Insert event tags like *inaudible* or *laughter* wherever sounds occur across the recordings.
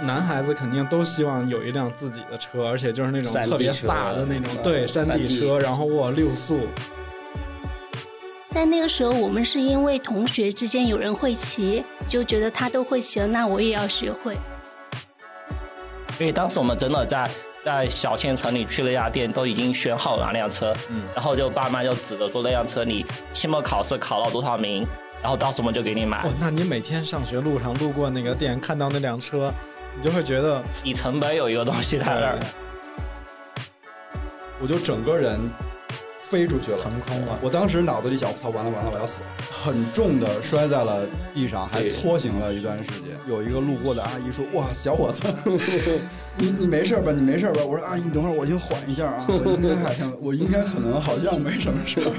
男孩子肯定都希望有一辆自己的车，而且就是那种特别车飒的那种，呃对，山山地地车，然后哇六速，但那个时候我们是因为同学之间有人会骑，就觉得他都会骑了，那我也要学会。因为当时我们真的在在小县城里去了一家店，都已经选好了哪辆车，嗯。然后就爸妈就指着说那辆车你期末考试考到多少名，然后到时候我们就给你买。哇，，那你每天上学路上路过那个店，看到那辆车，你就会觉得底层本有一个东西在那儿。我就整个人飞出去了，腾空了。我当时脑子里想，操，完了完了，我要死了，很重的摔在了地上，还搓醒了一段时间。有一个路过的阿姨说：“哇，小伙子，*laughs* 你你没事吧？你没事吧？”我说：“阿姨，你等会儿，我先缓一下啊，我应该好像，我应该可能好像没什么事儿。*laughs* ”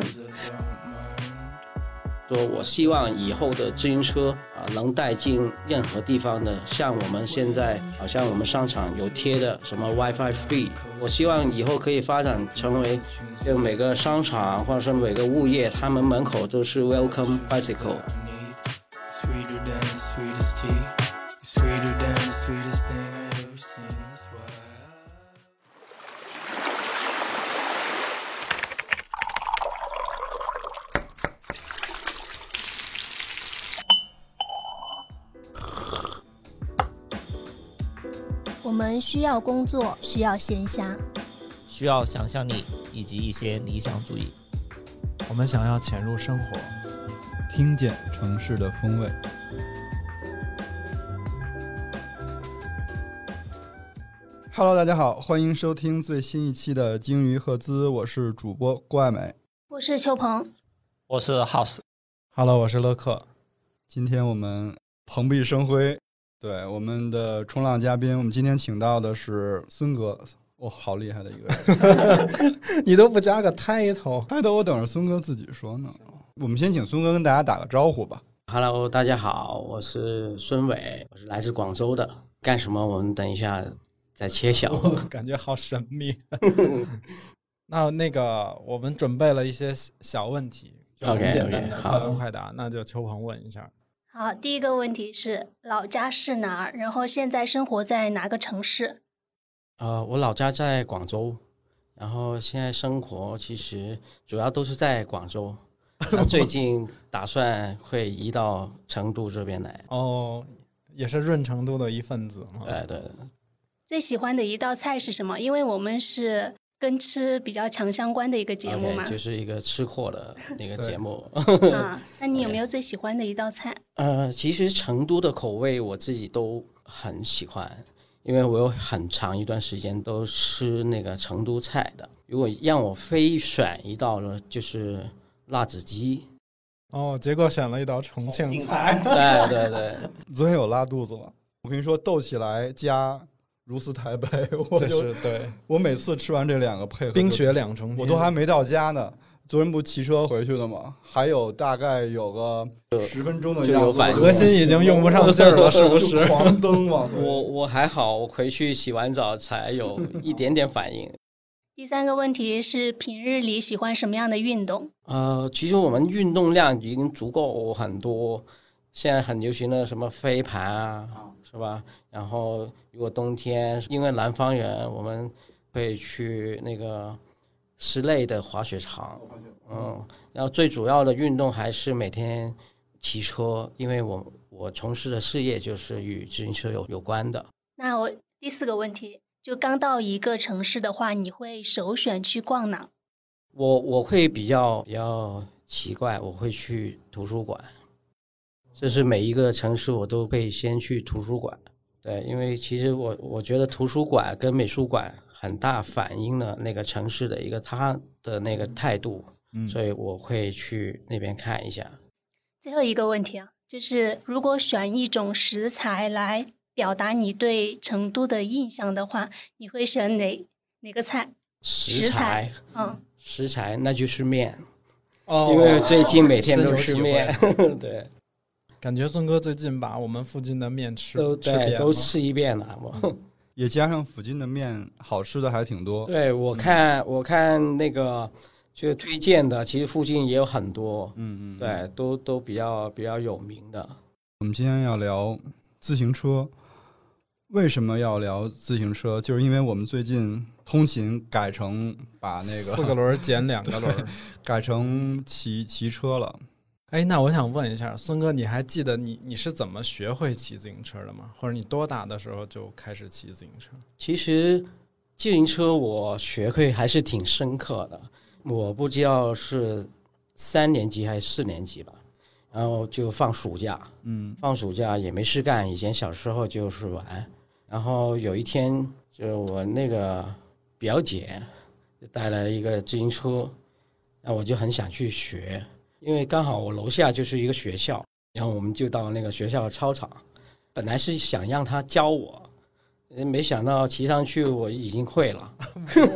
说我希望以后的自行车啊、能带进任何地方的，像我们现在好像我们商场有贴的什么 WiFi free，我希望以后可以发展成为，就每个商场或者是每个物业，他们门口都是 Welcome Bicycle。们需要工作，需要闲暇，需要想象力以及一些理想主义。我们想要潜入生活，听见城市的风味。Hello，大家好，欢迎收听最新一期的鲸鱼赫兹，我是主播郭爱美。我是邱鹏。我是 House，Hello，我是乐克。今天我们蓬荜生辉，对我们的冲浪嘉宾，我们今天请到的是孙哥，哇、好厉害的一个人。*laughs* 你都不加个 title，title 我等着孙哥自己说呢。我们先请孙哥跟大家打个招呼吧。Hello，大家好，我是孙伟，我是来自广州的。干什么？我们等一下再揭晓。*laughs* 感觉好神秘。*laughs* 那那个，我们准备了一些小问题，就很 OK，OK，简单的，好快问快答。那就秋鹏问一下。好，第一个问题是老家是哪儿？然后现在生活在哪个城市？呃，我老家在广州，然后现在生活其实主要都是在广州。那最近 *laughs* 打算会移到成都这边来。哦，也是润成都的一份子嘛。对对，最喜欢的一道菜是什么？因为我们是跟吃比较强相关的一个节目嘛。就是一个吃货的那个节目。*laughs* *laughs* 啊，那你有没有最喜欢的一道菜？呃，其实成都的口味我自己都很喜欢，因为我有很长一段时间都吃那个成都菜的。如果让我非选一道呢，就是辣子鸡。哦，结果选了一道重庆菜。对对对，昨天 *laughs* 有拉肚子吗？我跟你说，斗起来加如斯台北，*laughs* 我这就是对我每次吃完这两个配合，冰雪两重天，我都还没到家呢。昨天不骑车回去的吗？还有大概有个十分钟的样子，就有反应核心已经用不上劲儿了，*laughs* 是不？是狂蹬嘛。我我还好，我回去洗完澡才有 *laughs* 一点点反应。第三个问题是平日里喜欢什么样的运动？呃，其实我们运动量已经足够很多，现在很流行的什么飞盘啊，是吧？然后如果冬天，因为南方人，我们会去那个室内的滑雪场，嗯，然后最主要的运动还是每天骑车，因为我我从事的事业就是与自行车有有关的。那我第四个问题，就刚到一个城市的话，你会首选去逛哪？我我会比较比较奇怪，我会去图书馆，这是每一个城市我都会先去图书馆。对，因为其实我我觉得图书馆跟美术馆很大反映了那个城市的一个它的那个态度，嗯。所以我会去那边看一下。最后一个问题啊，就是如果选一种食材来表达你对成都的印象的话，你会选哪哪个菜？食材，嗯，食材那就是面，哦，因为最近每天都吃面，*laughs* 对，感觉孙哥最近把我们附近的面吃都对吃遍都吃一遍了，我。也加上附近的面，好吃的还挺多。对，我看、我看那个就推荐的，其实附近也有很多，嗯嗯，对，都都比较比较有名的。我们今天要聊自行车。为什么要聊自行车？就是因为我们最近通勤改成把那个四个轮减两个轮。*laughs* 改成骑骑车了。哎，那我想问一下，孙哥，你还记得你你是怎么学会骑自行车的吗？或者你多大的时候就开始骑自行车？其实自行车我学会还是挺深刻的，我不知道是三年级还是四年级吧，然后就放暑假，嗯，放暑假也没事干，以前小时候就是玩，然后有一天就我那个表姐就带来一个自行车，那我就很想去学，因为刚好我楼下就是一个学校，然后我们就到那个学校的操场，本来是想让他教我。呃没想到骑上去我已经会了，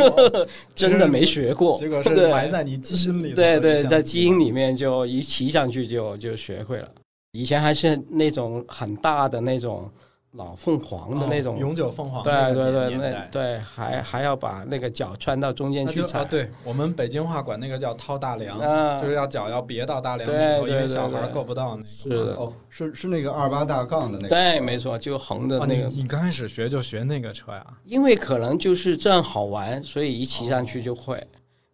*laughs* 真的没学过，结果是对埋在你基因里的。对对，在基因里面就一骑上去就就学会了。以前还是那种很大的那种老凤凰的那种，哦永久凤凰对那个对对，那对还还要把那个脚穿到中间去踩啊，，对我们北京话管那个叫掏大梁，啊就是要脚要别到大梁对里头，因为小孩够不到那个。是的，哦，是是那个二八大杠的那个。对，没错，就横的哦，那个，你你刚开始学就学那个车呀？因为可能就是这样好玩，所以一骑上去就会。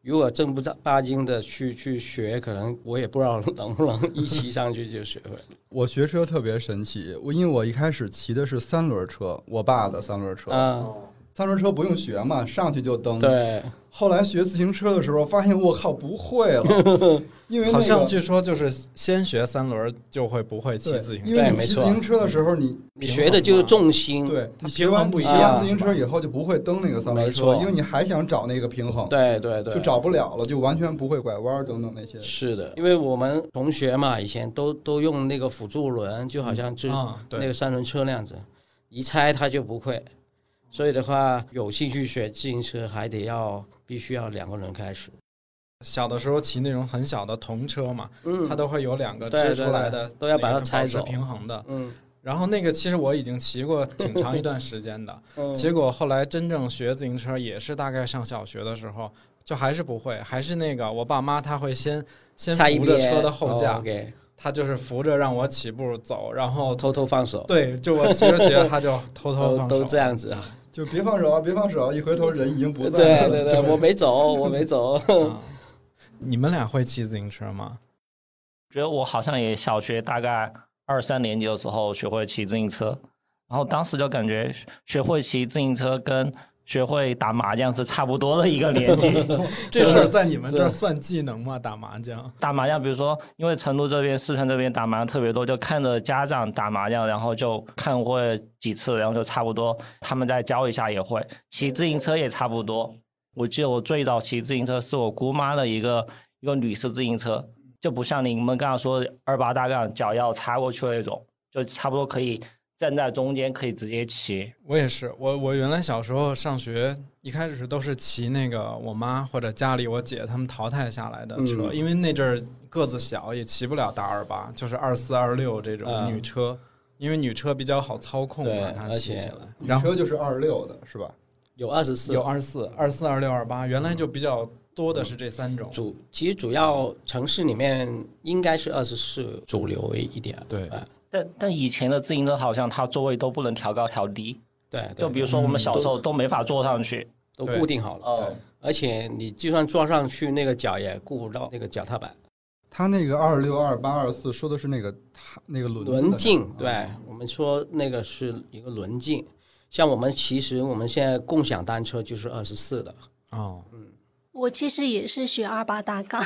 如果正不八经的去去学，可能我也不知道能不能 *laughs* 一骑上去就学会了。*laughs* 我学车特别神奇，我因为我一开始骑的是三轮车，我爸的三轮车。啊，三轮车不用学嘛，上去就蹬。。对，后来学自行车的时候，发现我靠不会了，*laughs* 因为那好像据说就是先学三轮就会不会骑自行，车。因为对没错你骑自行车的时候，你你学的就是重心。对你学完平衡不一骑样完自行车以后就不会蹬那个三轮车，没错因为你还想找那个平衡，对对对，就找不了了，就完全不会拐弯等等那些。是的，因为我们同学嘛，以前都都用那个辅助轮，就好像是啊，对，那个三轮车那样子，一拆他就不会。所以的话，有兴趣学自行车，还得要必须要两个人开始。小的时候骑那种很小的童车嘛，嗯。它都会有两个支出来的都要把它拆走。平衡的。嗯。然后那个其实我已经骑过挺长一段时间的，*laughs* 嗯，结果后来真正学自行车也是大概上小学的时候，就还是不会，还是那个我爸妈他会先先扶着车的后架，他就是扶着让我起步走，然后偷偷放手，对，就我骑着骑着他就偷偷 *laughs* 放手，都都这样子啊。就别放手啊，别放手啊！一回头人已经不在了。对对对，我没走，*laughs* 我没走。啊。你们俩会骑自行车吗？觉得我好像也小学大概二三年级的时候学会骑自行车，然后当时就感觉学会骑自行车跟学会打麻将是差不多的一个年纪。*laughs* 这事儿在你们这儿算技能吗？打麻将？打麻将，比如说，因为成都这边、四川这边打麻将特别多，就看着家长打麻将，然后就看过几次，然后就差不多，他们再教一下也会。骑自行车也差不多。我记得我最早骑自行车是我姑妈的一个一个女士自行车，就不像你们刚刚说二八大杠脚要插过去的那种，就差不多可以站在中间，可以直接骑。我也是，我我原来小时候上学，一开始都是骑那个我妈或者家里我姐他们淘汰下来的车，嗯因为那阵儿个子小，也骑不了大二八，就是二四二六这种嗯女车，因为女车比较好操控对嘛，它骑起来。你然后车就是二六的是吧？有二十四，有二四、二四、二六、二八，原来就比较多的是这三种。主，其实主要城市里面应该是二十四主流一点。对哎但但以前的自行车好像它座位都不能调高调低，对，对就比如说我们小时候都没法坐上去。都对。固定好了。对，而且你就算坐上去，那个脚也顾不到那个脚踏板。他那个二六、二八、二四说的是那个它那个轮轮径，啊对我们说那个是一个轮径。像我们其实我们现在共享单车就是二十四的，哦，嗯。我其实也是学二八大杠，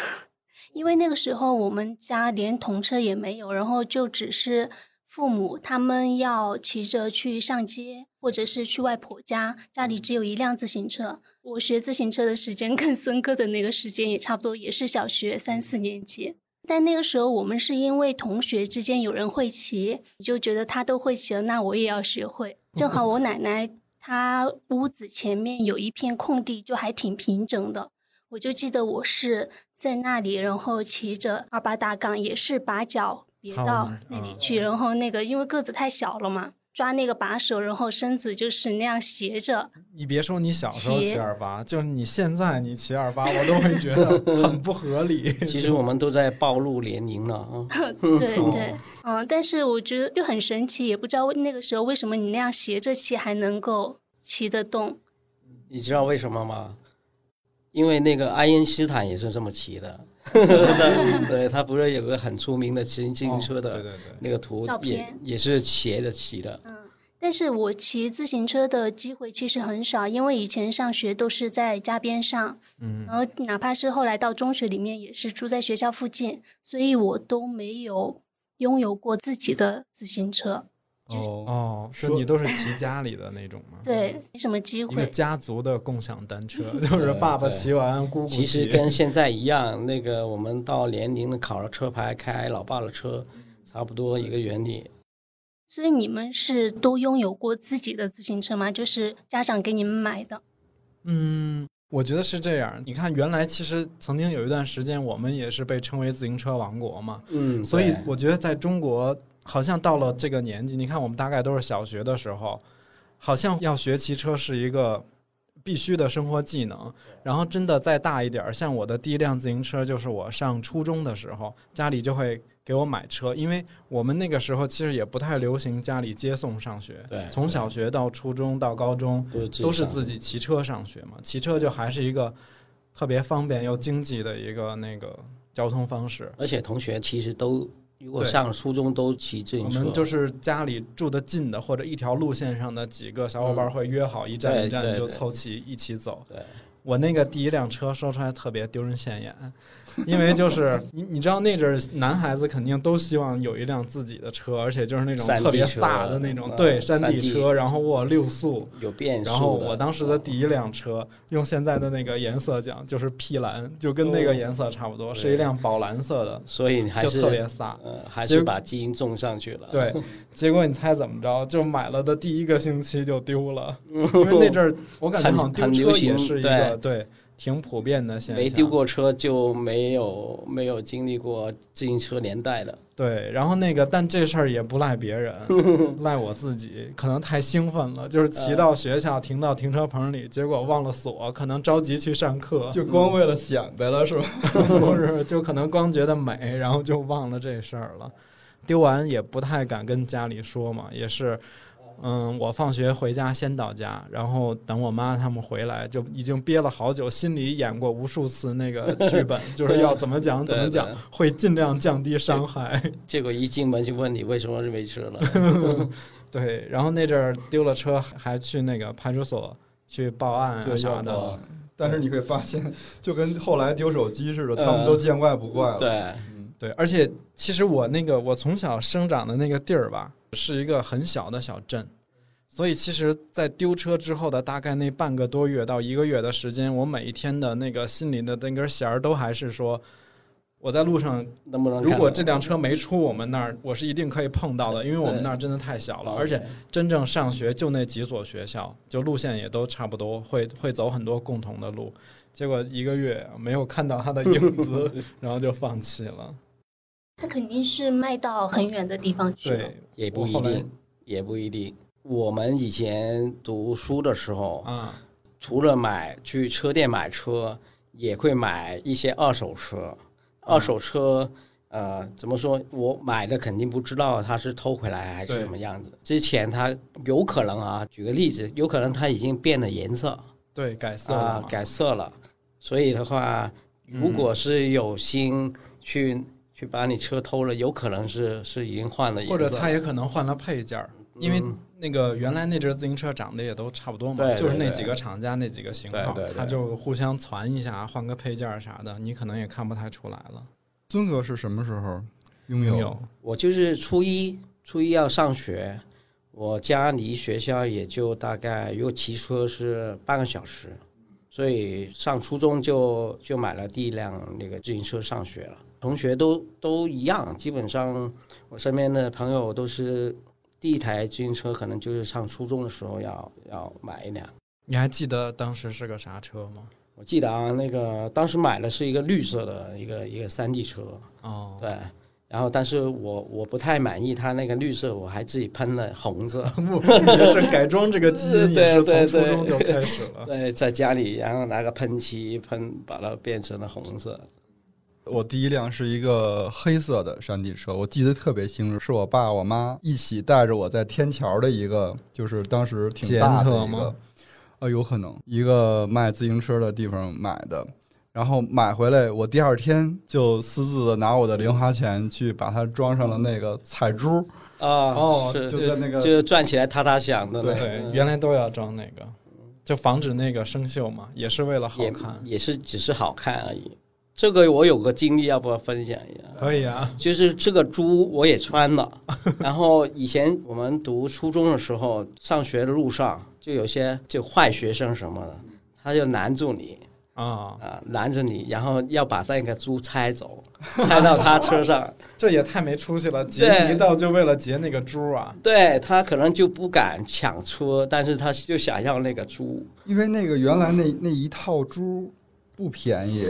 因为那个时候我们家连童车也没有，然后就只是父母他们要骑着去上街，或者是去外婆家，家里只有一辆自行车。我学自行车的时间 *laughs* 跟孙哥的那个时间也差不多，也是小学三四年级。但那个时候我们是因为同学之间有人会骑，就觉得他都会骑了，那我也要学会。正好我奶奶她屋子前面有一片空地，就还挺平整的。我就记得我是在那里，然后骑着二八大杠，也是把脚别到嗯那里去，然后那个因为个子太小了嘛，抓那个把手，然后身子就是那样斜着。你别说你小时候骑骑二八，就是你现在你骑二八，我都会觉得很不合理。*laughs* 其实我们都在暴露年龄了啊。*laughs* *laughs* 对对，嗯，但是我觉得就很神奇，也不知道那个时候为什么你那样斜着骑还能够骑得动。你知道为什么吗？因为那个爱因斯坦也是这么骑的，*laughs* 对他不是有个很出名的骑自行车的哦对对对，那个图照，也片也是斜着骑的。嗯，但是我骑自行车的机会其实很少，因为以前上学都是在家边上，嗯。然后哪怕是后来到中学里面也是住在学校附近，所以我都没有拥有过自己的自行车。哦，哦，就说你都是骑家里的那种吗？*laughs* 对，没什么机一个会。家族的共享单车，*laughs* 就是爸爸骑完，姑姑骑。其实跟现在一样，那个我们到年龄的考了车牌，开老爸的车，差不多一个原理。所以你们是都拥有过自己的自行车吗？就是家长给你们买的？嗯，我觉得是这样。你看，原来其实曾经有一段时间，我们也是被称为自行车王国嘛。嗯，所以我觉得在中国，好像到了这个年纪，你看我们大概都是小学的时候，好像要学骑车是一个必须的生活技能。然后真的再大一点儿，像我的第一辆自行车就是我上初中的时候，家里就会给我买车，因为我们那个时候其实也不太流行家里接送上学，对从小学到初中到高中都是自己骑车上学嘛，骑车就还是一个特别方便又经济的一个那个交通方式。而且同学其实都如果对上初中都骑自我行车，们就是家里住的近的，或者一条路线上的几个小伙伴会约好一站一站就凑齐一起走。对我那个第一辆车说出来特别丢人现眼，因为就是 *laughs* 你你知道那阵儿男孩子肯定都希望有一辆自己的车，而且就是那种特别车飒的那种，嗯对山山地地车，然后我六速。有变速。然后我当时的第一辆车，用现在的那个颜色讲，就是 P 蓝，就跟那个颜色差不多，是一辆宝蓝色的，所以你还是特别飒。呃，还是把基因种上去了。对，结果你猜怎么着？就买了的第一个星期就丢了，*laughs* 因为那阵儿我感觉好像丢车也行是一个对挺普遍的现象。没丢过车就没有没有经历过自行车年代的。对，然后那个，但这事儿也不赖别人，*laughs* 赖我自己，可能太兴奋了，就是骑到学校停到停车棚里，结果忘了锁，可能着急去上课，就光为了显摆了是吧？*laughs* 不是，就可能光觉得美，然后就忘了这事儿了。丢完也不太敢跟家里说嘛，也是，嗯，我放学回家先到家，然后等我妈他们回来，就已经憋了好久，心里演过无数次那个剧本，就是要怎么讲 *laughs* 怎么讲对对，会尽量降低伤害。结 *laughs* 果一进门就问你为什么是没车了。*laughs* 对，然后那阵儿丢了车，还去那个派出所去报案啊对，啥的。但是你会发现，就跟后来丢手机似的，他们都见怪不怪了。对，嗯，对，而且其实我那个我从小生长的那个地儿吧，是一个很小的小镇，所以其实，在丢车之后的大概那半个多月到一个月的时间，我每一天的那个心里的那根弦儿都还是说，我在路上，能不能？如果这辆车没出我们那儿，我是一定可以碰到的，因为我们那儿真的太小了，而且真正上学就那几所学校，就路线也都差不多，会会走很多共同的路。结果一个月没有看到他的影子，*laughs* 然后就放弃了。他肯定是卖到很远的地方去了。对，也不一定，也不一定。我们以前读书的时候，啊，除了买去车店买车，也会买一些二手车。二手车，呃，怎么说？我买的肯定不知道它是偷回来还是对什么样子。之前它有可能啊，举个例子，有可能它已经变了颜色对，改色了改色了。所以的话，如果是有心去、去把你车偷了，有可能是是已经换了或者他也可能换了配件儿，因为嗯那个原来那阵自行车长得也都差不多嘛，就是那几个厂家那几个型号对对，对他就互相传一下，换个配件儿啥的，你可能也看不太出来了。孙哥是什么时候拥有？有我就是初一，初一要上学，我家离学校也就大概，如果骑车是半个小时，所以上初中就就买了第一辆那个自行车上学了。同学都都一样，基本上我身边的朋友都是第一台自行车，可能就是上初中的时候要要买一辆。你还记得当时是个啥车吗？我记得啊，那个当时买的是一个绿色的一个一个山地车，哦，对，然后但是我我不太满意它那个绿色，我还自己喷了红色。也是改装这个基因 *laughs* 也是从初对对中就开始了。对，在家里然后拿个喷漆喷，把它变成了红色。我第一辆是一个黑色的山地车，我记得特别清楚，是我爸我妈一起带着我在天桥的一个，就是当时挺大的一个捷安特吗，呃，有可能一个卖自行车的地方买的。然后买回来，我第二天就私自的拿我的零花钱去把它装上了那个彩珠，啊，哦是就在那个就是转起来踏踏响的对，对，原来都要装那个，就防止那个生锈嘛，也是为了好看。也是只是好看而已。这个我有个经历，要不要分享一下？可以啊，就是这个猪我也穿了，*laughs* 然后以前我们读初中的时候，上学的路上就有些就坏学生什么的，他就拦住你啊，啊，拦着你，然后要把那个猪拆走，拆到他车上。*laughs* 这也太没出息了！劫对一道就为了劫那个猪啊！对他可能就不敢抢车，但是他就想要那个猪。因为那个原来那那一套猪不便宜，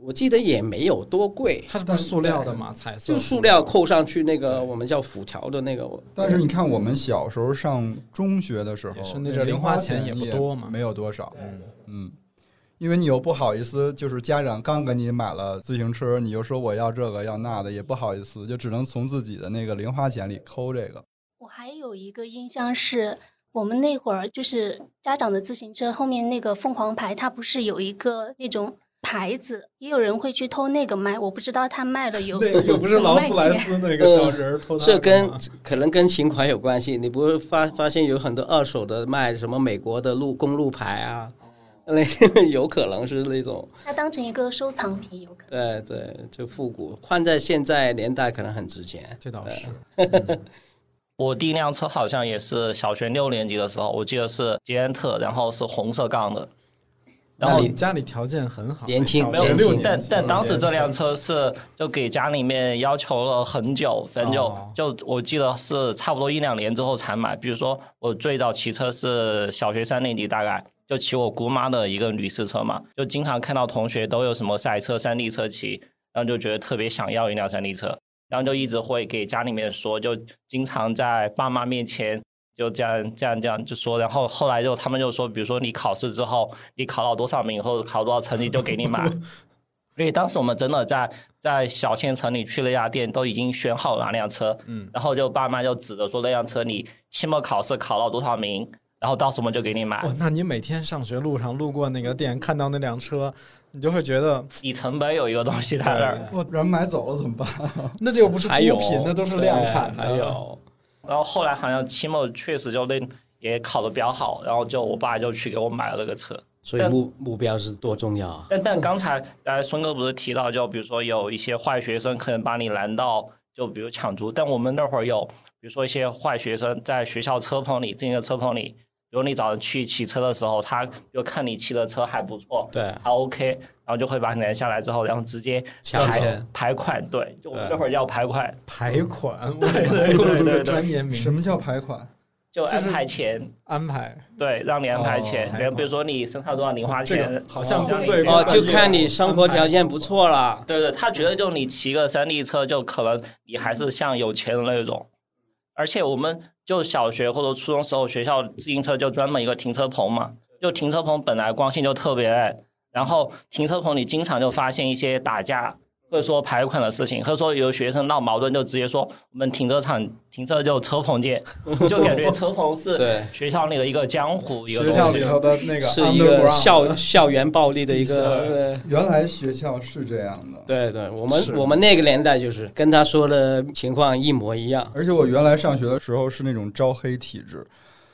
我记得也没有多贵，它是不是塑料的嘛？彩色就塑料扣上去那个我们叫辐条的那个。但是你看我们小时候上中学的时候，是那阵零花钱也不多嘛没有多少，嗯嗯。因为你又不好意思，就是家长刚给你买了自行车，你又说我要这个要那的，也不好意思，就只能从自己的那个零花钱里抠这个。我还有一个印象是，我们那会儿就是家长的自行车后面那个凤凰牌，它不是有一个那种牌子，也有人会去偷那个卖，我不知道他卖了有 *laughs* 那个又不是劳斯莱斯 *laughs* 那个小人儿偷他的这跟可能跟情怀有关系。你不会发发现有很多二手的卖什么美国的路公路牌啊，那 *laughs* 有可能是那种它当成一个收藏品，有可能。对对，就复古，换在现在年代可能很值钱。这倒是，我第一辆车好像也是小学六年级的时候，我记得是捷安特，然后是红色杠的。然后你家里条件很好，年轻小学年轻六但但当时这辆车是就给家里面要求了很久很久，哦就我记得是差不多一两年之后才买。比如说我最早骑车是小学三年级，大概就骑我姑妈的一个女士车嘛，就经常看到同学都有什么赛车、山地车骑，然后就觉得特别想要一辆山地车，然后就一直会给家里面说，就经常在爸妈面前。就这样这样这样就说，然后后来就他们就说，比如说你考试之后，你考到多少名或者考多少成绩就给你买，*laughs* 所以当时我们真的在在小县城里去了一家店，都已经选好了哪辆车，嗯，然后就爸妈就指着说那辆车你期末考试考到多少名，然后到时候我们就给你买哇，，那你每天上学路上路过那个店，看到那辆车，你就会觉得，里程碑有一个东西在那儿。我人买走了怎么办？那这又不是还有孤品，那都是量产还有然后后来好像期末确实就那也考的比较好，然后就我爸就去给我买了那个车。所以目目标是多重要啊！但但刚才呃孙哥不是提到，就比如说有一些坏学生可能把你拦到，就比如抢租。但我们那会儿有，比如说一些坏学生在学校车棚里，自行车车棚里，比如你早上去骑车的时候，他就看你骑的车还不错，对，还 OK，然后就会把你拦下来之后，然后直接排抢钱排款，对，就我们对那会儿叫排款，*laughs* 排款，对对对对对专业名词什么叫排款？就安排钱，安排？对，让你安排钱哦，比如比如说你身上多少零花钱，好像让你跟对哦，就看你生活条件不错了。对对，他觉得就你骑个山地车，就可能你还是像有钱人那种。而且我们就小学或者初中时候，学校自行车就专门一个停车棚嘛，就停车棚本来光线就特别暗，然后停车棚里经常就发现一些打架或者说排款的事情，或者说有学生闹矛盾就直接说我们停车场停车就车棚见，*laughs* 就感觉车棚是对。学校里的一个江湖学校里头的那个是一个校校园暴力的一个，原来学校是这样的，对对，我们我们那个年代就是跟他说的情况一模一样。而且我原来上学的时候是那种招黑体质，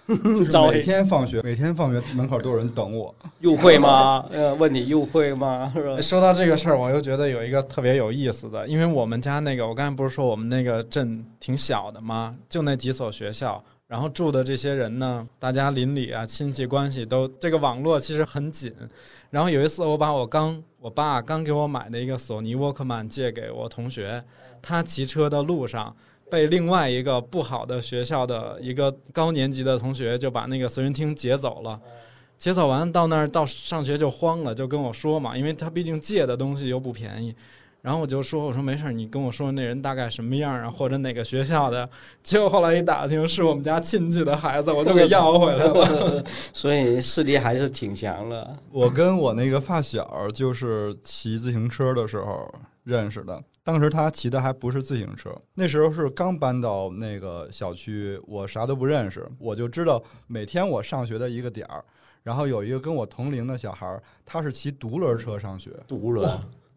*laughs* 就是每天放学，每天放学门口都有人等我。入会吗？*laughs* 呃，问你入会吗？*laughs* 是吧？说到这个事儿，我又觉得有一个特别有意思的，因为我们家那个，我刚才不是说我们那个镇挺小的吗？就那几所学校，然后住的这些人呢，大家邻里啊、亲戚关系都这个网络其实很紧。然后有一次，我把我刚我爸刚给我买的一个索尼沃克曼借给我同学，他骑车的路上。被另外一个不好的学校的一个高年级的同学就把那个随身听劫走了，劫走完到那儿到上学就慌了，就跟我说嘛，因为他毕竟借的东西又不便宜，然后我就说：“我说没事儿，你跟我说那人大概什么样啊，或者哪个学校的。*laughs* ”结果后来一打听，是我们家亲戚的孩子，我就给要回来了。*laughs* 所以势力还是挺强的。我跟我那个发小就是骑自行车的时候认识的，当时他骑的还不是自行车，那时候是刚搬到那个小区，我啥都不认识，我就知道每天我上学的一个点儿，然后有一个跟我同龄的小孩儿，他是骑独轮车上学。独轮，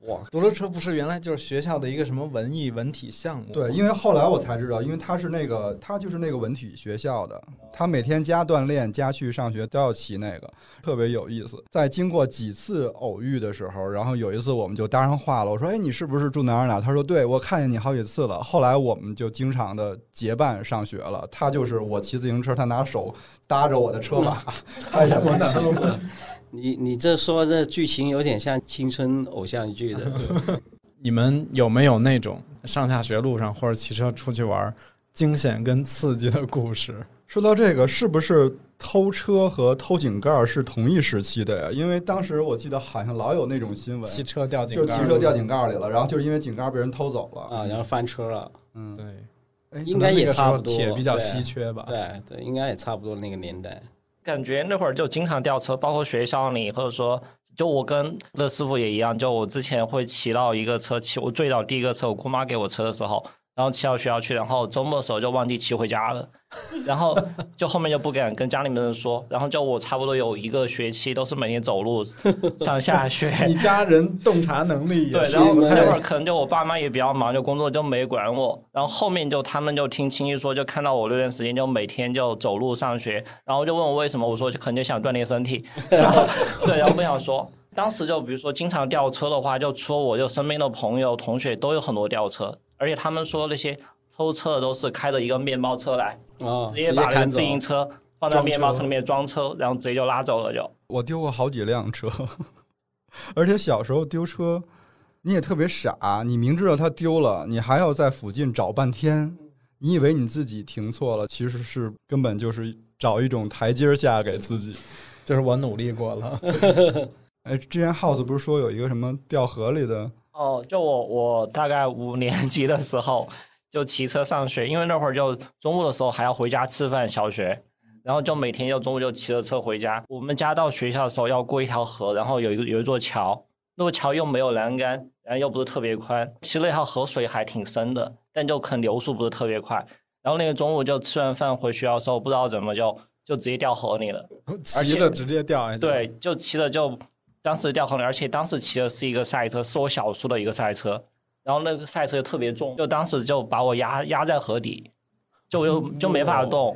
哇，独轮车不是原来就是学校的一个什么文艺文体项目？对，因为后来我才知道，因为他是那个他就是那个文体学校的，他每天加锻炼加去上学都要骑那个，特别有意思。在经过几次偶遇的时候，然后有一次我们就搭上话了，我说：“哎，你是不是住哪儿哪儿？”他说：“对，我看见你好几次了。”后来我们就经常的结伴上学了。他就是我骑自行车，他拿手搭着我的车把，*laughs* 他也不哪。你你这说这剧情有点像青春偶像剧的 *laughs* *laughs* 你们有没有那种上下学路上或者骑车出去玩惊险跟刺激的故事？说到这个，是不是偷车和偷井盖是同一时期的呀？因为当时我记得好像老有那种新闻，骑车掉井盖，就是骑车掉井盖里了，然后就是因为井盖被人偷走了。啊，然后翻车了，嗯，对，哎，应该也差不多。铁比较稀缺吧？对对，应该也差不多那个年代。感觉那会儿就经常掉车，包括学校里，或者说，就我跟乐师傅也一样，就我之前会骑到一个车，骑我最早第一个车，我姑妈给我车的时候，然后骑到学校去，然后周末的时候就忘记骑回家了，*laughs* 然后就后面就不敢跟家里面人说，然后就我差不多有一个学期都是每天走路上下学，*laughs* 你家人洞察能力也对，然后那会儿可能就我爸妈也比较忙，就工作就没管我。然后后面就他们就听亲戚说，就看到我那段时间就每天就走路上学，然后就问我为什么，我说就可能就想锻炼身体。*laughs* 然后对，然后不想说。当时就比如说经常掉车的话，就除了我就身边的朋友同学都有很多掉车，而且他们说那些偷车的都是开着一个面包车来，啊，直接把那个自行车放在面包车车里面装车，然后直接就拉走了就。我丢过好几辆车，*laughs* 而且小时候丢车，你也特别傻，你明知道它丢了，你还要在附近找半天，你以为你自己停错了，其实是根本就是找一种台阶下给自己。就是我努力过了。*laughs* 哎，之前 House 不是说有一个什么掉河里的？哦，就我我大概五年 *laughs* 级的时候就骑车上学，因为那会儿就中午的时候还要回家吃饭，小学，然后就每天就中午就骑着车回家。我们家到学校的时候要过一条河，然后有一个有一座桥，那个桥又没有栏杆，然后又不是特别宽，其实那条河水还挺深的，但就可能流速不是特别快。然后那个中午就吃完饭回学校的时候，不知道怎么就就直接掉河里了。*laughs* 骑着直接掉对，就骑着就当时掉河里，而且当时骑的是一个赛车，是我小叔的一个赛车，然后那个赛车又特别重，就当时就把我压压在河底，就又就没法动，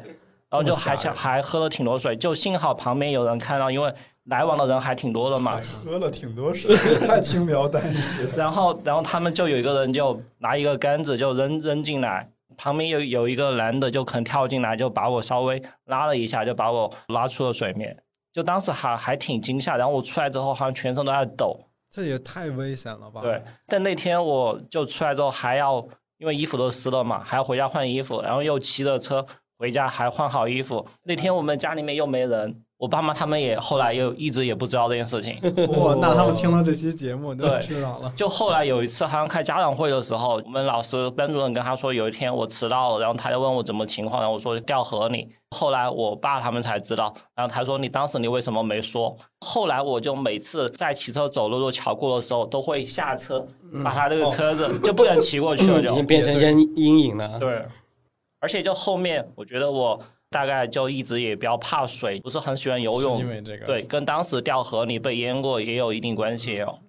然后就还想还喝了挺多水，就幸好旁边有人看到，因为来往的人还挺多的嘛，喝了挺多水，太轻描淡写。*laughs* 然后然后他们就有一个人就拿一个杆子就扔扔进来。旁边有有一个男的就可能跳进来，就把我稍微拉了一下，就把我拉出了水面。就当时还还挺惊吓，然后我出来之后好像全身都在抖，这也太危险了吧？对，，但那天我就出来之后还要，因为衣服都湿了嘛，还要回家换衣服，然后又骑着车回家还换好衣服。那天我们家里面又没人，我爸妈他们也后来又一直也不知道这件事情。*laughs* 哇，那他们听了这期节目都知道了。就后来有一次好像开家长会的时候，我们老师班主任跟他说，有一天我迟到了，然后他就问我怎么情况，然后我说掉河里。后来我爸他们才知道，然后他说你当时你为什么没说？后来我就每次在骑车走路路桥过的时候，都会下车把他这个车子就不敢骑过去了，就已经变成阴阴影了。对，而且就后面我觉得我大概就一直也比较怕水，不是很喜欢游泳，因为这个。对，，跟当时掉河里被淹过也有一定关系哦。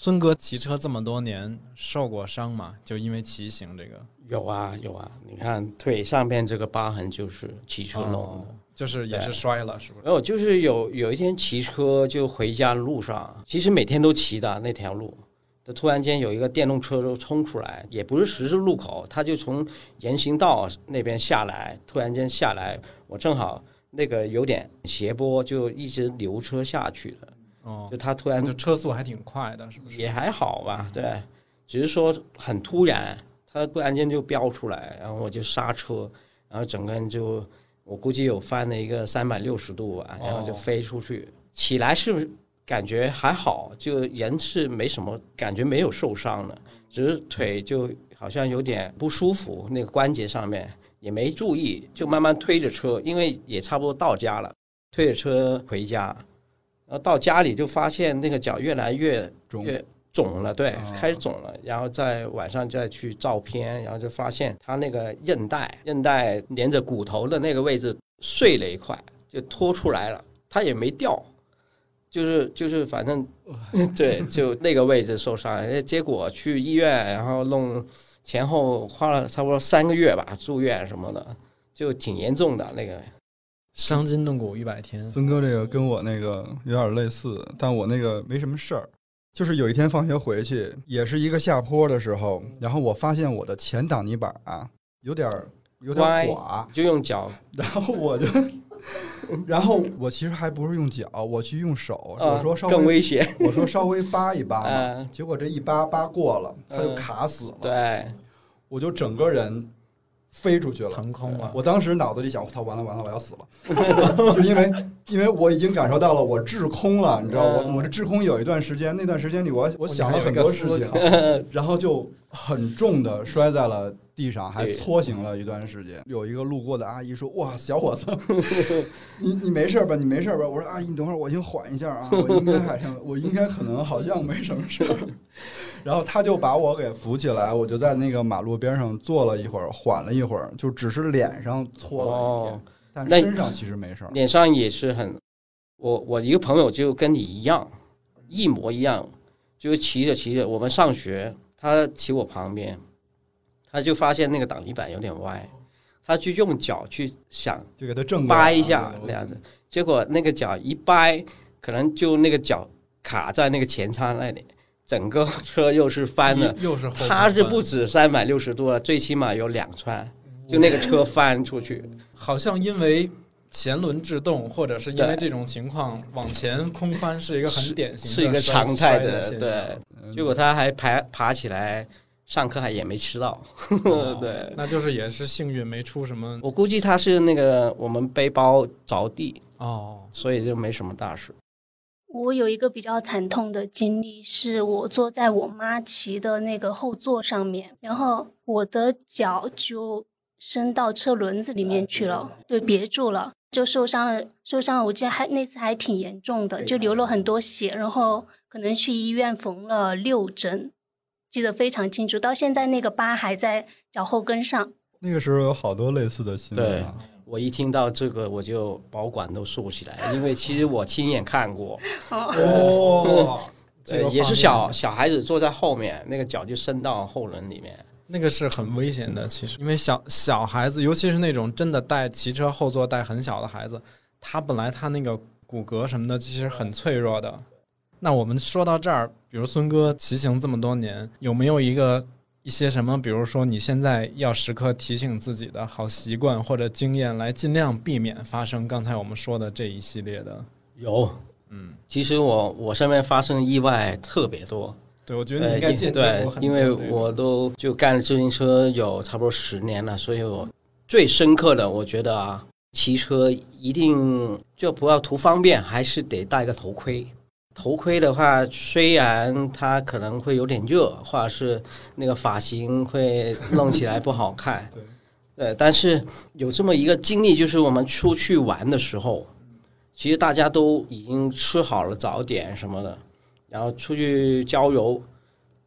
孙哥骑车这么多年，受过伤吗？就因为骑行这个，有啊有啊，你看腿上边这个疤痕就是骑车弄的。哦就是也是摔了，是不是？没有，就是有有一天骑车就回家的路上，其实每天都骑的那条路，就突然间有一个电动车就冲出来，也不是十字路口，他就从人行道那边下来，突然间下来，我正好那个有点斜坡，就一直流车下去了，哦。就，他突然就车速还挺快的，是不是？也还好吧，对，只是说很突然，他突然间就飙出来，然后我就刹车，然后整个人就我估计有翻了一个三百六十度吧，然后就哦飞出去，起来是感觉还好，就人是没什么感觉，没有受伤的，只是腿就好像有点不舒服，那个关节上面也没注意，就慢慢推着车，因为也差不多到家了，推着车回家，然后到家里就发现那个脚越来越肿越肿了，对啊，开始肿了，然后在晚上再去照片，然后就发现他那个韧带，韧带连着骨头的那个位置碎了一块，就脱出来了，他也没掉，就是就是反正 *laughs* 对，就那个位置受伤，哎结果去医院，然后弄前后花了差不多三个月吧，住院什么的，就挺严重的那个。伤筋动骨一百天。孙哥这个跟我那个有点类似，但我那个没什么事儿。就是有一天放学回去，也是一个下坡的时候，然后我发现我的前挡泥板啊有点儿有点歪儿垮，就用脚，*laughs* 然后我就，然后我其实还不是用脚，我去用手，啊我说稍微更，危险。我说稍微扒一扒结果这一扒扒过了，它就嗯卡死了，对，我就整个人飞出去了。腾空了，我当时脑子里想，我操，完了完了，我要死了，*laughs* 就因为因为我已经感受到了我滞空了，你知道，我嗯我这滞空有一段时间，那段时间里我我想了很多事情，然后就很重的摔在了地上，还搓行了一段时间。有一个路过的阿姨说：“哇，小伙子，*laughs* 你你没事吧？你没事吧？”我说：“阿姨，你等会儿，我先缓一下啊，*laughs* 我应该还剩，我应该可能好像没什么事儿。*laughs* ”然后他就把我给扶起来，我就在那个马路边上坐了一会儿，缓了一会儿，就只是脸上搓了一点，哦，但身上其实没事儿。脸上也是很，我我一个朋友就跟你一样，一模一样，就是骑着骑着，我们上学，他骑我旁边，他就发现那个挡泥板有点歪，他就用脚去想就给他正掰一下了那样子，结果那个脚一掰，可能就那个脚卡在那个前叉那里，整个车又是翻了。又是后他是不止三百六十度了，最起码有两圈，就那个车翻出去。好像因为前轮制动，或者是因为这种情况往前空翻是一个很典型的是一个常态摔的对。嗯结果他还爬爬起来，上课还也没吃到。哦 *laughs* 对，那就是也是幸运没出什么我估计他是那个我们背包着地，哦。所以就没什么大事。我有一个比较惨痛的经历，是我坐在我妈骑的那个后座上面，然后我的脚就伸到车轮子里面去了，对，别住了，就受伤了，受伤了。我记得还那次还挺严重的，就流了很多血，然后可能去医院缝了六针，记得非常清楚，到现在那个疤还在脚后跟上。那个时候有好多类似的新闻啊。我一听到这个，我就保管都竖起来，因为其实我亲眼看过，*laughs* 哦，这 *laughs* 对，也是小小孩子坐在后面，那个脚就伸到后轮里面。那个是很危险的，其实，因为小小孩子，尤其是那种真的带骑车后座带很小的孩子，他本来他那个骨骼什么的其实很脆弱的。那我们说到这儿，比如孙哥骑行这么多年，有没有一个一些什么，比如说你现在要时刻提醒自己的好习惯或者经验，来尽量避免发生刚才我们说的这一系列的？有，嗯，其实我我身边发生意外特别多，对，我觉得你应该见对因为我都就干自行车有差不多十年了，所以我最深刻的，我觉得啊，骑车一定就不要图方便，还是得戴个头盔。头盔的话，虽然它可能会有点热，或者是那个发型会弄起来不好看，对呃，但是有这么一个经历，就是我们出去玩的时候，其实大家都已经吃好了早点什么的，然后出去郊游。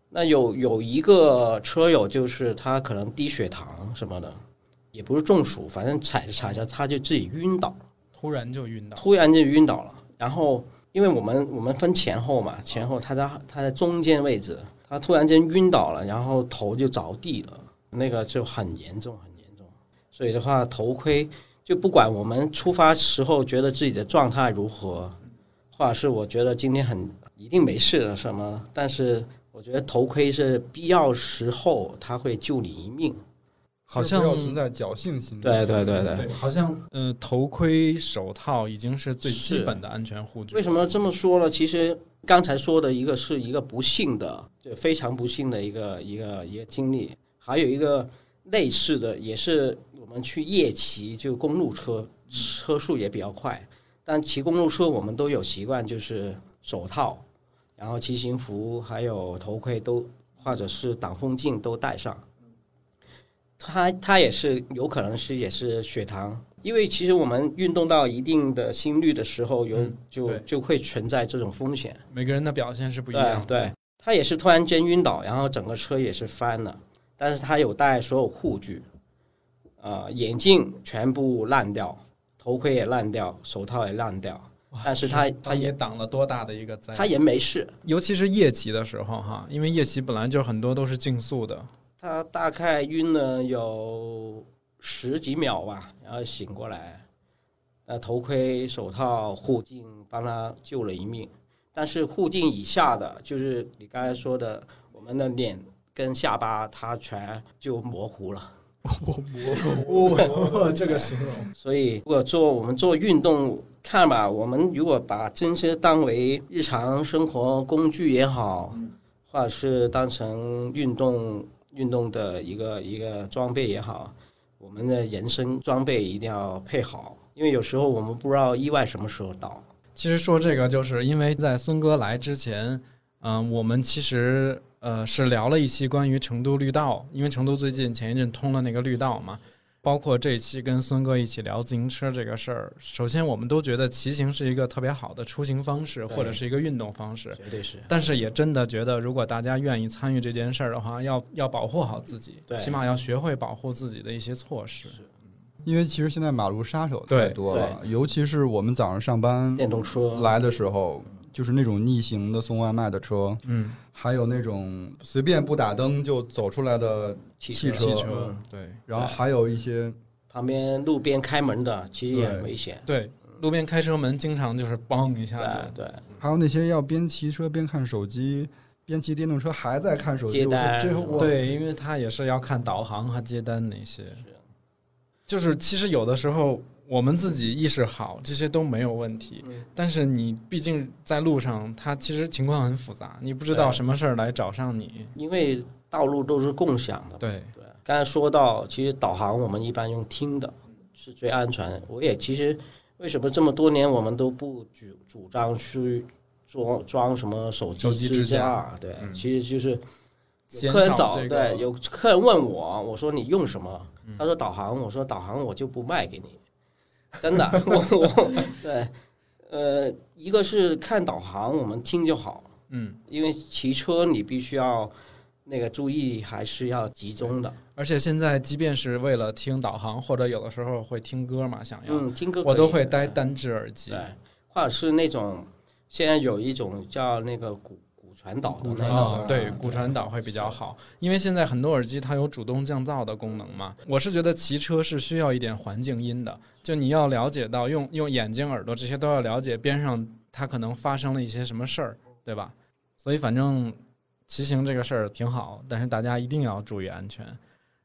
那有有一个车友，就是他可能低血糖什么的，也不是中暑，反正踩着踩着他就自己晕倒，突然就晕倒，突然就晕倒了。然后因为我们我们分前后嘛，前后他在他在中间位置，他突然间晕倒了，然后头就着地了，那个就很严重很严重。所以的话，头盔就不管我们出发时候觉得自己的状态如何，或者是我觉得今天很一定没事了什么，但是我觉得头盔是必要时候它会救你一命。好像不要像存在侥幸心理。对对对对。好像呃，头盔、手套已经是最基本的安全护具。为什么这么说呢？其实刚才说的一个是一个不幸的，就非常不幸的一个一个一个经历，还有一个类似的，也是我们去夜骑，就公路车，车速也比较快，但骑公路车我们都有习惯，就是手套，然后骑行服还有头盔都或者是挡风镜都戴上。他他也是有可能是也是血糖，因为其实我们运动到一定的心率的时候，有嗯就对就会存在这种风险。每个人的表现是不一样的。对，他也是突然间晕倒，然后整个车也是翻了，但是他有带所有护具，呃，眼镜全部烂掉，头盔也烂掉，手套也烂掉，但是他他也挡了多大的一个灾？他也没事，尤其是夜骑的时候哈，因为夜骑本来就很多都是竞速的，他大概晕了有十几秒吧，然后醒过来，呃，头盔、手套、护镜帮他救了一命。但是护镜以下的，就是你刚才说的，我们的脸跟下巴，它全就模糊了。哇，这个形容所以，如果做我们做运动，看吧，我们如果把真车当为日常生活工具也好，或者是当成运动运动的一个一个装备也好，我们的人身装备一定要配好，因为有时候我们不知道意外什么时候到。其实说这个，就是因为在孙哥来之前，嗯、我们其实呃是聊了一期关于成都绿道，因为成都最近前一阵通了那个绿道嘛，包括这一期跟孙哥一起聊自行车这个事儿。首先，我们都觉得骑行是一个特别好的出行方式，或者是一个运动方式。绝对是。但是也真的觉得，如果大家愿意参与这件事儿的话，要要保护好自己，起码要学会保护自己的一些措施。因为其实现在马路杀手太多了，尤其是我们早上上班电动车来的时候，就是那种逆行的送外卖的车，嗯，还有那种随便不打灯就走出来的汽车汽车嗯，对然后还有一些旁边路边开门的，其实也很危险。对，路边开车门经常就是梆一下子。对对，还有那些要边骑车边看手机，边骑电动车还在看手机，接单说这我对，因为他也是要看导航和接单那些。就是其实有的时候我们自己意识好，这些都没有问题。嗯但是你毕竟在路上，它其实情况很复杂，你不知道什么事儿来找上你。因为道路都是共享的。对，对，刚才说到，其实导航我们一般用听的是最安全的。我也其实为什么这么多年我们都不主主张去装装什么手手机机支支架架？对，嗯其实就是有客人找这个对有客人问我，我说你用什么？嗯他说导航，我说导航我就不卖给你，真的，我我对，呃，一个是看导航，我们听就好，嗯，因为骑车你必须要那个注意还是要集中的。而且现在即便是为了听导航，或者有的时候会听歌嘛，想要，嗯，听歌我都会戴单只耳机对。，或者是那种现在有一种叫那个骨骨传导的那种，哦，对，啊骨传导会比较好，因为现在很多耳机它有主动降噪的功能嘛。我是觉得骑车是需要一点环境音的，就你要了解到用用眼睛、耳朵这些都要了解边上它可能发生了一些什么事儿，对吧？所以反正骑行这个事儿挺好，但是大家一定要注意安全。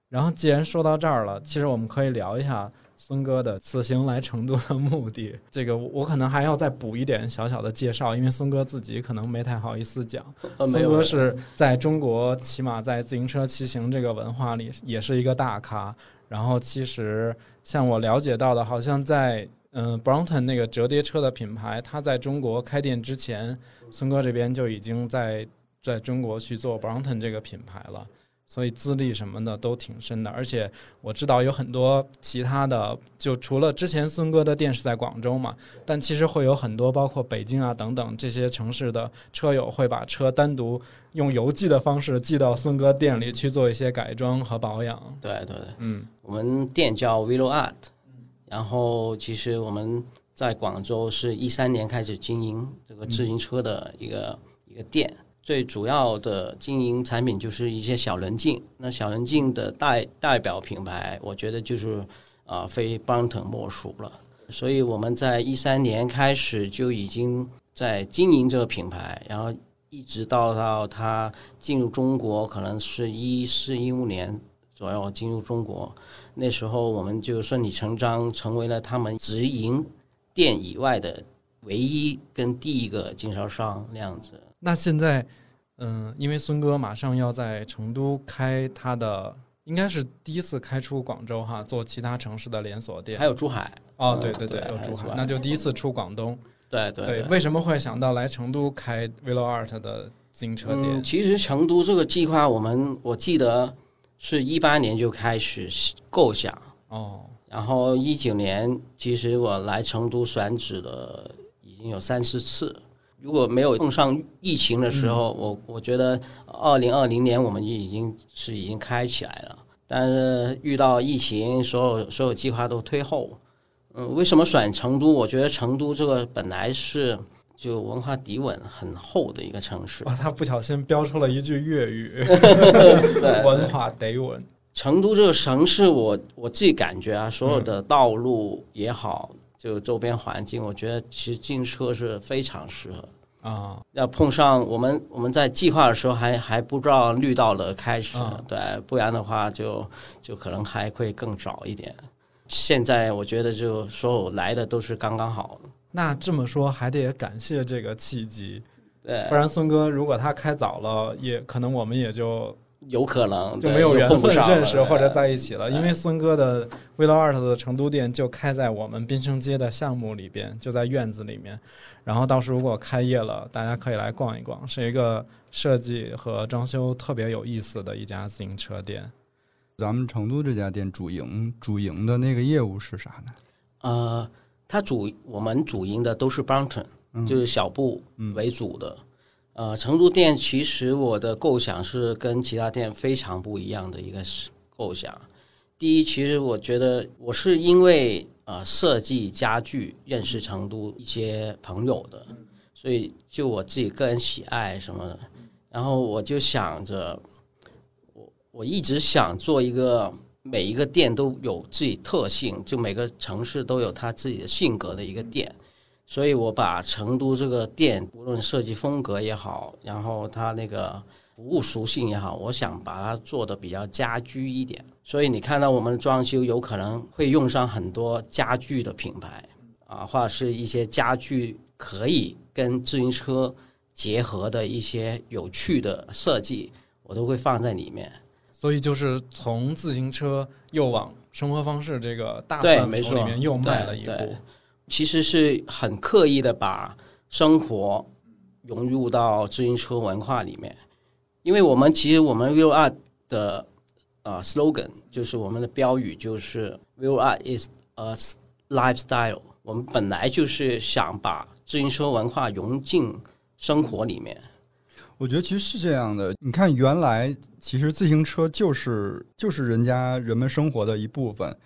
然后既然说到这儿了，其实我们可以聊一下孙哥的此行来成都的目的。这个我可能还要再补一点小小的介绍，因为孙哥自己可能没太好意思讲。孙哥是在中国，起码在自行车骑行这个文化里也是一个大咖。然后其实像我了解到的，好像在嗯、Brompton 那个折叠车的品牌，它在中国开店之前，孙哥这边就已经在在中国去做 Brompton 这个品牌了。所以资历什么的都挺深的，而且我知道有很多其他的，就除了之前孙哥的店是在广州嘛，但其实会有很多包括北京啊等等这些城市的车友会把车单独用邮寄的方式寄到孙哥店里去做一些改装和保养。对对对，嗯。我们店叫 Willow Art，然后其实我们在广州是一三年开始经营这个自行车的一个、一个店，最主要的经营产品就是一些小棱镜。那小棱镜的代代表品牌，我觉得就是啊、非 Brompton 莫属了。所以我们在一三年开始就已经在经营这个品牌，然后一直到到它进入中国，可能是一四一五年左右进入中国。那时候我们就顺理成章成为了他们直营店以外的唯一跟第一个经销商那样子。那现在，嗯、因为孙哥马上要在成都开他的，应该是第一次开出广州哈，做其他城市的连锁店还。有珠海，哦，嗯对对对，对有珠海还有珠海，那就第一次出广东。对对对。为什么会想到来成都开 Velo Art 的自行车店？嗯，其实成都这个计划，我们我记得是一八年就开始构想，哦，然后一九年，其实我来成都选址了已经有三四次。如果没有碰上疫情的时候，我我觉得二零二零年我们就已经是已经开起来了。但是遇到疫情，所有所有计划都推后。嗯，为什么选成都？我觉得成都这个本来是就文化底蕴很厚的一个城市。哇，他不小心标出了一句粤语，*laughs* 文化底蕴。成都这个城市，我我自己感觉啊，所有的道路也好，就周边环境，我觉得其实进车是非常适合啊。要碰上我们我们在计划的时候还还不知道绿道的开始，啊对，不然的话就就可能还会更早一点。现在我觉得就所有来的都是刚刚好。那这么说还得感谢这个契机，对不，然孙哥如果他开早了，也可能我们也就有可能就没有缘分认识或者在一起了。因为孙哥的 Velo Art 的成都店就开在我们滨生街的项目里边，就在院子里面。然后到时候如果开业了，大家可以来逛一逛，是一个设计和装修特别有意思的一家自行车店。咱们成都这家店主营主营的那个业务是啥呢？呃，它主我们主营的都是 Brompton，、嗯就是小布嗯为主的。呃，成都店其实我的构想是跟其他店非常不一样的一个构想。第一，其实我觉得我是因为呃设计家具认识成都一些朋友的，所以就我自己个人喜爱什么的，然后我就想着，我我一直想做一个每一个店都有自己特性，就每个城市都有它自己的性格的一个店，所以我把成都这个店，无论设计风格也好，然后它那个服务属性也好，我想把它做的比较家居一点。所以你看到我们装修有可能会用上很多家具的品牌啊，或者是一些家具可以跟自行车结合的一些有趣的设计，我都会放在里面。所以就是从自行车又往生活方式这个大范畴里面又迈了一步。其实是很刻意的把生活融入到自行车文化里面，因为我们其实我们 vivo r 的呃 slogan 就是我们的标语就是 vivo r is a lifestyle。我们本来就是想把自行车文化融进生活里面。我觉得其实是这样的。你看，原来其实自行车就是就是人家人们生活的一部分。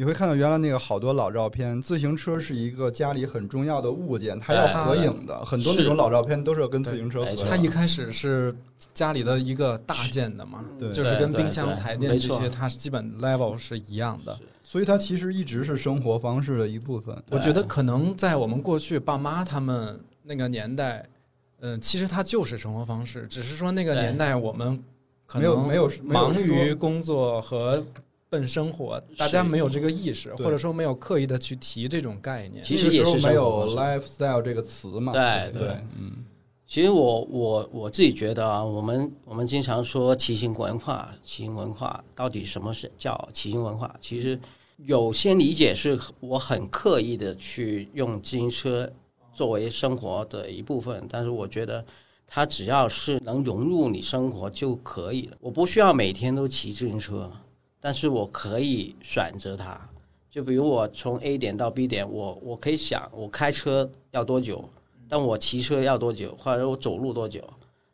你会看到原来那个好多老照片，自行车是一个家里很重要的物件，它要哎合影的。很多那种老照片都是跟自行车合。它一开始是家里的一个大件的嘛，对就是跟冰箱、彩电这些，它基本 level 是一样的。所以它其实一直是生活方式的一部分。我觉得可能在我们过去爸妈他们那个年代，嗯、其实它就是生活方式，只是说那个年代我们可能没有没有忙于工作和奔生活，大家没有这个意识，或者说没有刻意的去提这种概念。其实也是没有 lifestyle 这个词嘛。对对，嗯，其实我我我自己觉得啊，我们我们经常说骑行文化，骑行文化到底什么是叫骑行文化？其实有些理解是我很刻意的去用自行车作为生活的一部分，但是我觉得它只要是能融入你生活就可以了。我不需要每天都骑自行车，但是我可以选择它。就比如我从 A 点到 B 点，我我可以想我开车要多久，但我骑车要多久，或者我走路多久？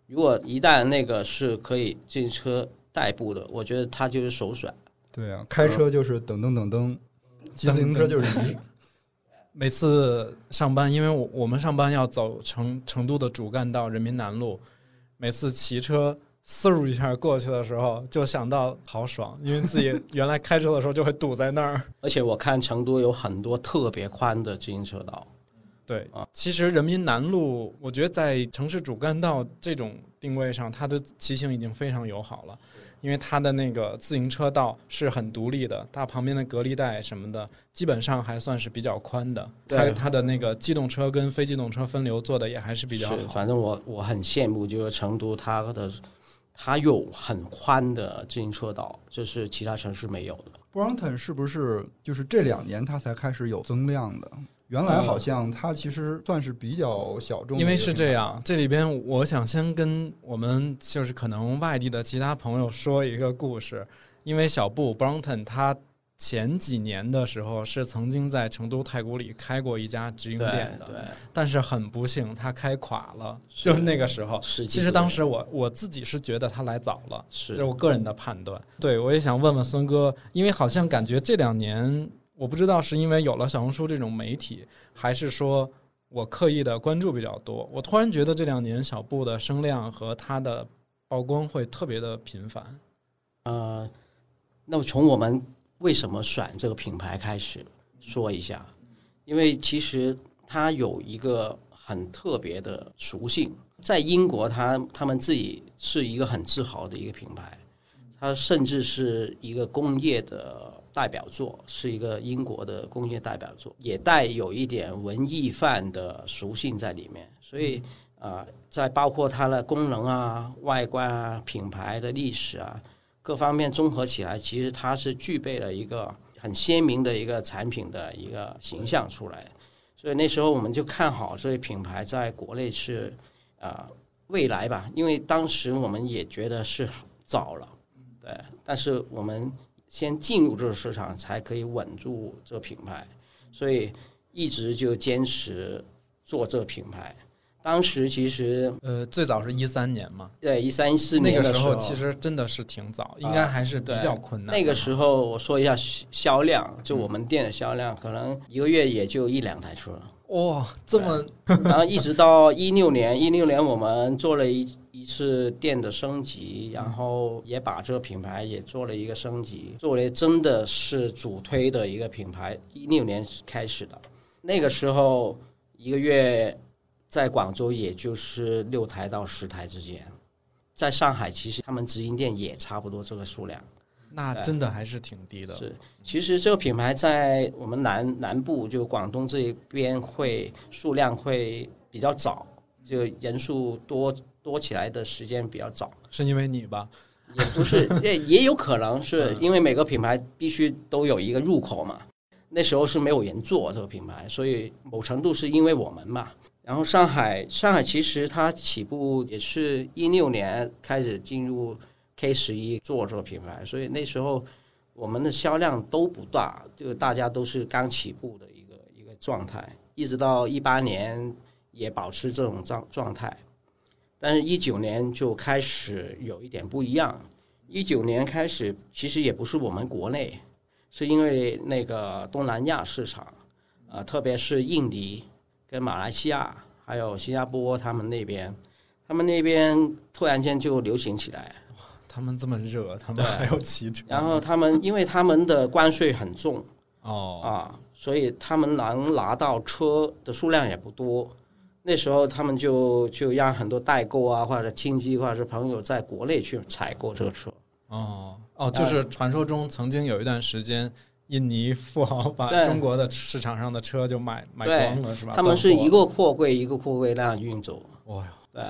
如果一旦那个是可以自行车代步的，我觉得它就是首选。对啊，开车就是噔噔噔噔，骑自行车就是一。每次上班，因为我我们上班要走成成都的主干道人民南路，每次骑车嗖一下过去的时候，就想到好爽，因为自己 *laughs* 原来开车的时候就会堵在那儿。而且我看成都有很多特别宽的自行车道，对啊，其实人民南路，我觉得在城市主干道这种定位上，它的骑行已经非常友好了，因为它的那个自行车道是很独立的，它旁边的隔离带什么的，基本上还算是比较宽的。它对它的那个机动车跟非机动车分流做的也还是比较，好。反正我我很羡慕，就是成都它的它有很宽的自行车道，这是其他城市没有的。Brompton 是不是就是这两年它才开始有增量的？原来好像它其实算是比较小众因为是这样，这里边我想先跟我们就是可能外地的其他朋友说一个故事，因为小布 Brownton 他前几年的时候是曾经在成都太古里开过一家直营店的，对，但是很不幸他开垮了，就是那个时候。其实当时我我自己是觉得他来早了，这是是我个人的判断。对，我也想问问孙哥，因为好像感觉这两年，我不知道是因为有了小红书这种媒体，还是说我刻意的关注比较多。我突然觉得这两年小布的声量和他的曝光会特别的频繁。呃，那么从我们为什么选这个品牌开始？说一下，因为其实它有一个很特别的属性，在英国它他们自己是一个很自豪的一个品牌，它甚至是一个工业的代表作，是一个英国的工业代表作，也带有一点文艺范的属性在里面，所以。啊、在包括它的功能啊、外观啊、品牌的历史啊，各方面综合起来，其实它是具备了一个很鲜明的一个产品的一个形象出来。所以那时候我们就看好这些品牌在国内是啊、未来吧，因为当时我们也觉得是早了，对，但是我们先进入这个市场才可以稳住这个品牌，所以一直就坚持做这个品牌。当时其实呃，最早是一三年嘛，对一三一四年那个时候其实真的是挺早，应该还是比较困难的。那个时候我说一下销销量，就我们店的销量，可能一个月也就一两台车，哇，这么然后一直到一六年，一六年我们做了一一次店的升级，然后也把这个品牌也做了一个升级，作为真的是主推的一个品牌。一六年开始的，那个时候一个月在广州也就是六台到十台之间，在上海其实他们直营店也差不多这个数量。那真的还是挺低的。是，其实这个品牌在我们南南部，就广东这边会数量会比较早，就人数多多起来的时间比较早，是因为你吧？也不是也也有可能是因为每个品牌必须都有一个入口嘛。那时候是没有人做这个品牌，所以某程度是因为我们嘛。然后上海，上海其实它起步也是一六年开始进入 K 十一做这个品牌，所以那时候我们的销量都不大，就大家都是刚起步的一个一个状态，一直到一八年也保持这种状状态，但是一九年就开始有一点不一样。一九年开始，其实也不是我们国内，是因为那个东南亚市场，呃，特别是印尼跟马来西亚还有新加坡他们那边，他们那边突然间就流行起来，他们这么热，他们还要骑车。然后他们因为他们的关税很重哦，啊，所以他们能拿到车的数量也不多。那时候他们就就让很多代购啊，或者亲戚或者是朋友在国内去采购这个车。哦哦，就是传说中曾经有一段时间，印尼富豪把中国的市场上的车就买买光了，是吧？他们是一个货柜一个货柜那样运走，哇哟，对，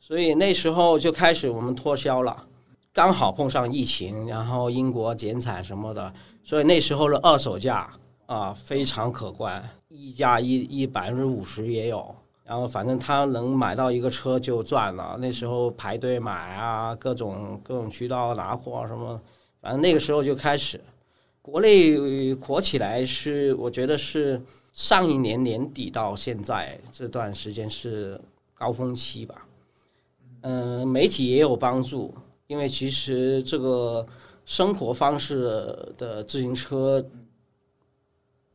所以那时候就开始我们脱销了，刚好碰上疫情，然后英国减产什么的，所以那时候的二手价啊非常可观，溢价一一百分之五十也有。然后反正他能买到一个车就赚了，那时候排队买啊，各种各种渠道拿货什么，反正那个时候就开始，国内呃火起来是我觉得是上一年年底到现在这段时间是高峰期吧。嗯、媒体也有帮助，因为其实这个生活方式的自行车，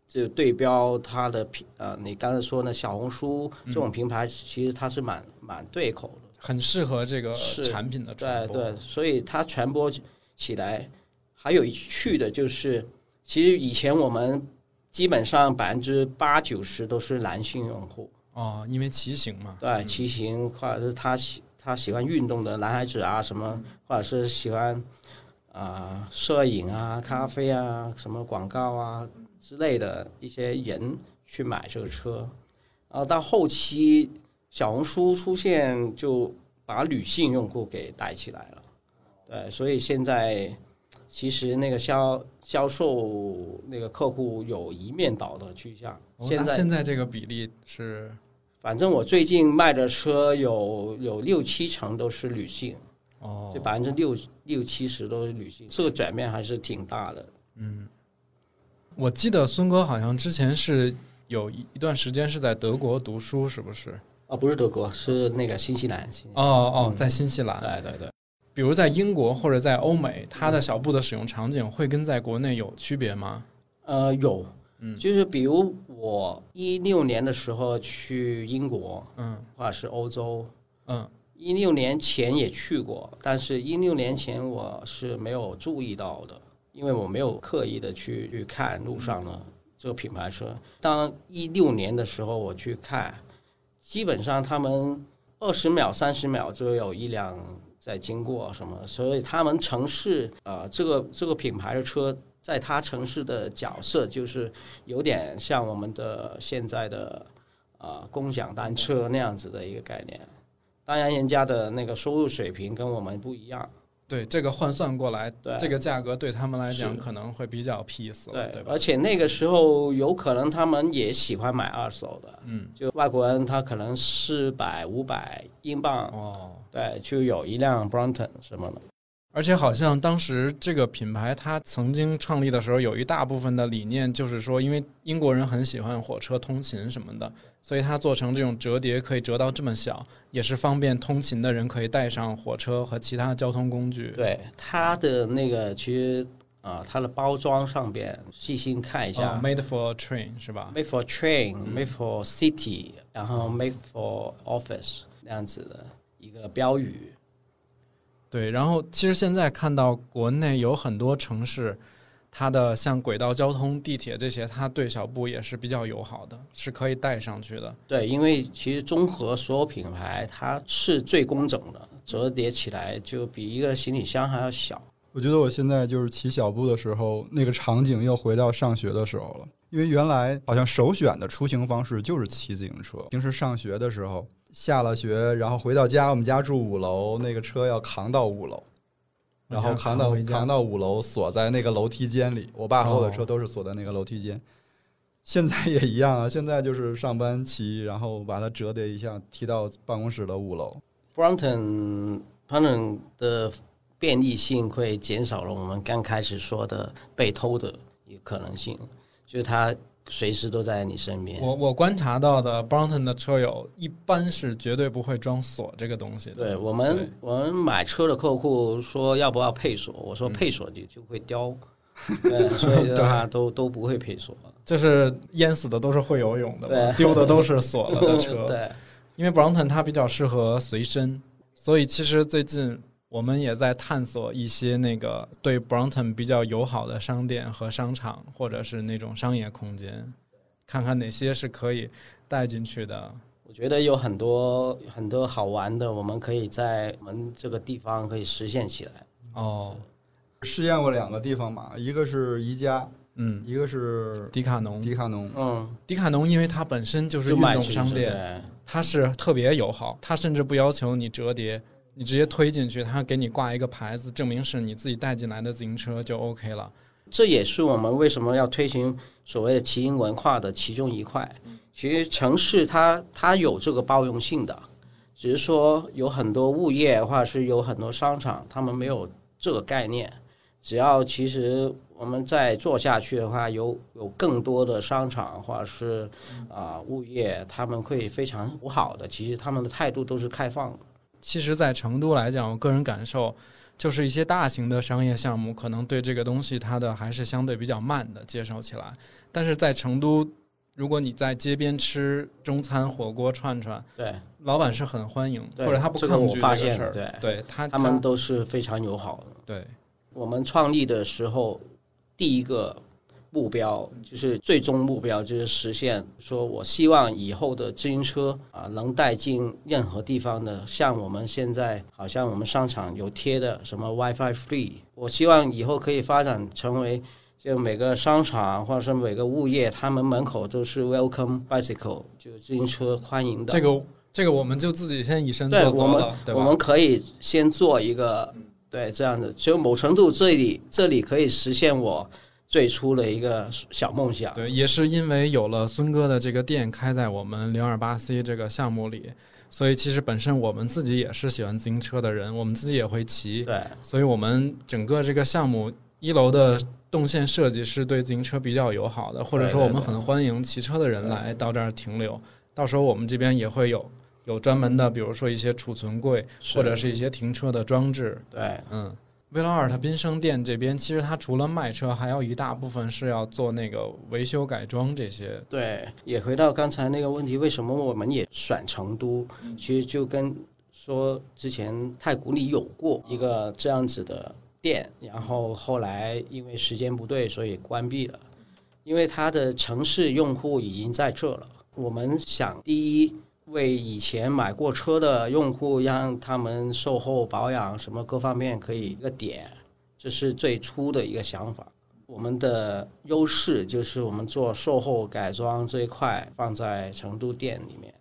就对标它的品呃，你刚才说的小红书这种平台，其实它是蛮蛮对口的。很适合这个产品的传播。对对，所以它传播起来还有一趣的就是，其实以前我们基本上百分之八九十都是男性用户，哦，因为骑行嘛，对，骑行或者是他喜他喜欢运动的男孩子啊，什么或者是喜欢啊、摄影啊、咖啡啊、什么广告啊之类的一些人去买这个车，然后到后期小红书出现，就把女性用户给带起来了。对，所以现在其实那个销销售那个客户有一面倒的趋向。现在现在这个比例是反正我最近卖的车有有六七成都是女性，哦就百分之六六七十都是女性，这个转变还是挺大的。嗯我记得孙哥好像之前是有一一段时间是在德国读书，是不是？哦，不是德国，是那个新西兰。哦哦，在新西兰。兰对对对，比如在英国或者在欧美，它的小布的使用场景会跟在国内有区别吗？呃，有，嗯。就是比如我一六年的时候去英国嗯。或者是欧洲，嗯。一六年前也去过，但是一六年前我是没有注意到的，因为我没有刻意的去去看路上的这个品牌车。当一六年的时候我去看，基本上他们二十秒、三十秒就有一辆在经过什么，所以他们城市啊这个这个品牌的车。在他城市的角色就是有点像我们的现在的呃共享单车那样子的一个概念。当然，人家的那个收入水平跟我们不一样，对，这个换算过来，对这个价格对他们来讲可能会比较 peace 了，对吧？而且那个时候有可能他们也喜欢买二手的，嗯，就外国人他可能四百、五百英镑，哦，对，就有一辆 Brompton 什么的，而且好像当时这个品牌它曾经创立的时候，有一大部分的理念就是说，因为英国人很喜欢火车通勤什么的，所以它做成这种折叠可以折到这么小，也是方便通勤的人可以带上火车和其他交通工具。对，它的那个其实啊、它的包装上边细心看一下、哦，Made for train 是吧？m a d e for train、made for city，然后 made for office 那样子的一个标语。对，然后其实现在看到国内有很多城市，它的像轨道交通、地铁这些，它对小布也是比较友好的，是可以带上去的。对，因为其实综合所有品牌，它是最工整的，折叠起来就比一个行李箱还要小。我觉得我现在就是骑小步的时候，那个场景又回到上学的时候了。因为原来好像首选的出行方式就是骑自行车。平时上学的时候，下了学然后回到家，我们家住五楼，那个车要扛到五楼，然后扛到扛到五楼，锁在那个楼梯间里。我爸和我的车哦都是锁在那个楼梯间。现在也一样啊，*laughs* 现在就是上班骑，然后把它折叠一下，提到办公室的五楼。Brompton Brompton 的便利性会减少了我们刚开始说的被偷的一个可能性，就是它随时都在你身边。我我观察到的 Brompton 的车友一般是绝对不会装锁这个东西的。对我们对，我们买车的客户说要不要配锁，我嗯说配锁就就会叼，*laughs* 对，所以的话都都不会配锁。就是淹死的都是会游泳的丢的都是锁了的车。*laughs* 对，因为 Brompton 它比较适合随身，所以其实最近我们也在探索一些那个对 Brompton 比较友好的商店和商场，或者是那种商业空间，看看哪些是可以带进去的。我觉得有很多很多好玩的，我们可以在我们这个地方可以实现起来。哦，试验过两个地方嘛，一个是宜家，嗯，一个是迪卡侬，迪卡侬。嗯，迪卡侬因为它本身就是运动商店，它是特别友好，它甚至不要求你折叠，你直接推进去，他给你挂一个牌子，证明是你自己带进来的自行车就 OK 了。这也是我们为什么要推行所谓的骑行文化的其中一块。其实城市它它有这个包容性的，只是说有很多物业或者是有很多商场，他们没有这个概念。只要其实我们再做下去的话，有有更多的商场或者是啊、物业，他们会非常友好的。其实他们的态度都是开放的。其实，在成都来讲，我个人感受就是一些大型的商业项目，可能对这个东西它的还是相对比较慢的介绍起来。但是在成都，如果你在街边吃中餐、火锅、串串，对老板是很欢迎，或者他不这个抗拒我发这个事儿。现对对他他们都是非常友好的。对我们创立的时候，第一个目标就是最终目标就是实现，说我希望以后的自行车啊能带进任何地方的，像我们现在好像我们商场有贴的什么 WiFi free，我希望以后可以发展成为。就每个商场或者是每个物业，他们门口都是 Welcome Bicycle，就是自行车欢迎的。这个这个，我们就自己先以身作则了，对吧？我们可以先做一个对，这样子，就某程度这里这里可以实现我最初的一个小梦想。对，也是因为有了孙哥的这个店开在我们零二八 C 这个项目里，所以其实本身我们自己也是喜欢自行车的人，我们自己也会骑，对，所以我们整个这个项目一楼的动线设计是对自行车比较友好的，或者说我们很欢迎骑车的人来到这儿停留。到时候我们这边也会有有专门的，比如说一些储存柜或者是一些停车的装置。对，嗯。威劳尔特宾生店这边，其实它除了卖车，还有一大部分是要做那个维修改装这些。对，也回到刚才那个问题，为什么我们也选成都？其实就跟说之前太古里有过一个这样子的店，然后后来因为时间不对，所以关闭了。因为它的城市用户已经在这了，我们想第一。为以前买过车的用户，让他们售后保养什么各方面可以一个点，这是最初的一个想法。我们的优势就是我们做售后改装这一块放在成都店里面。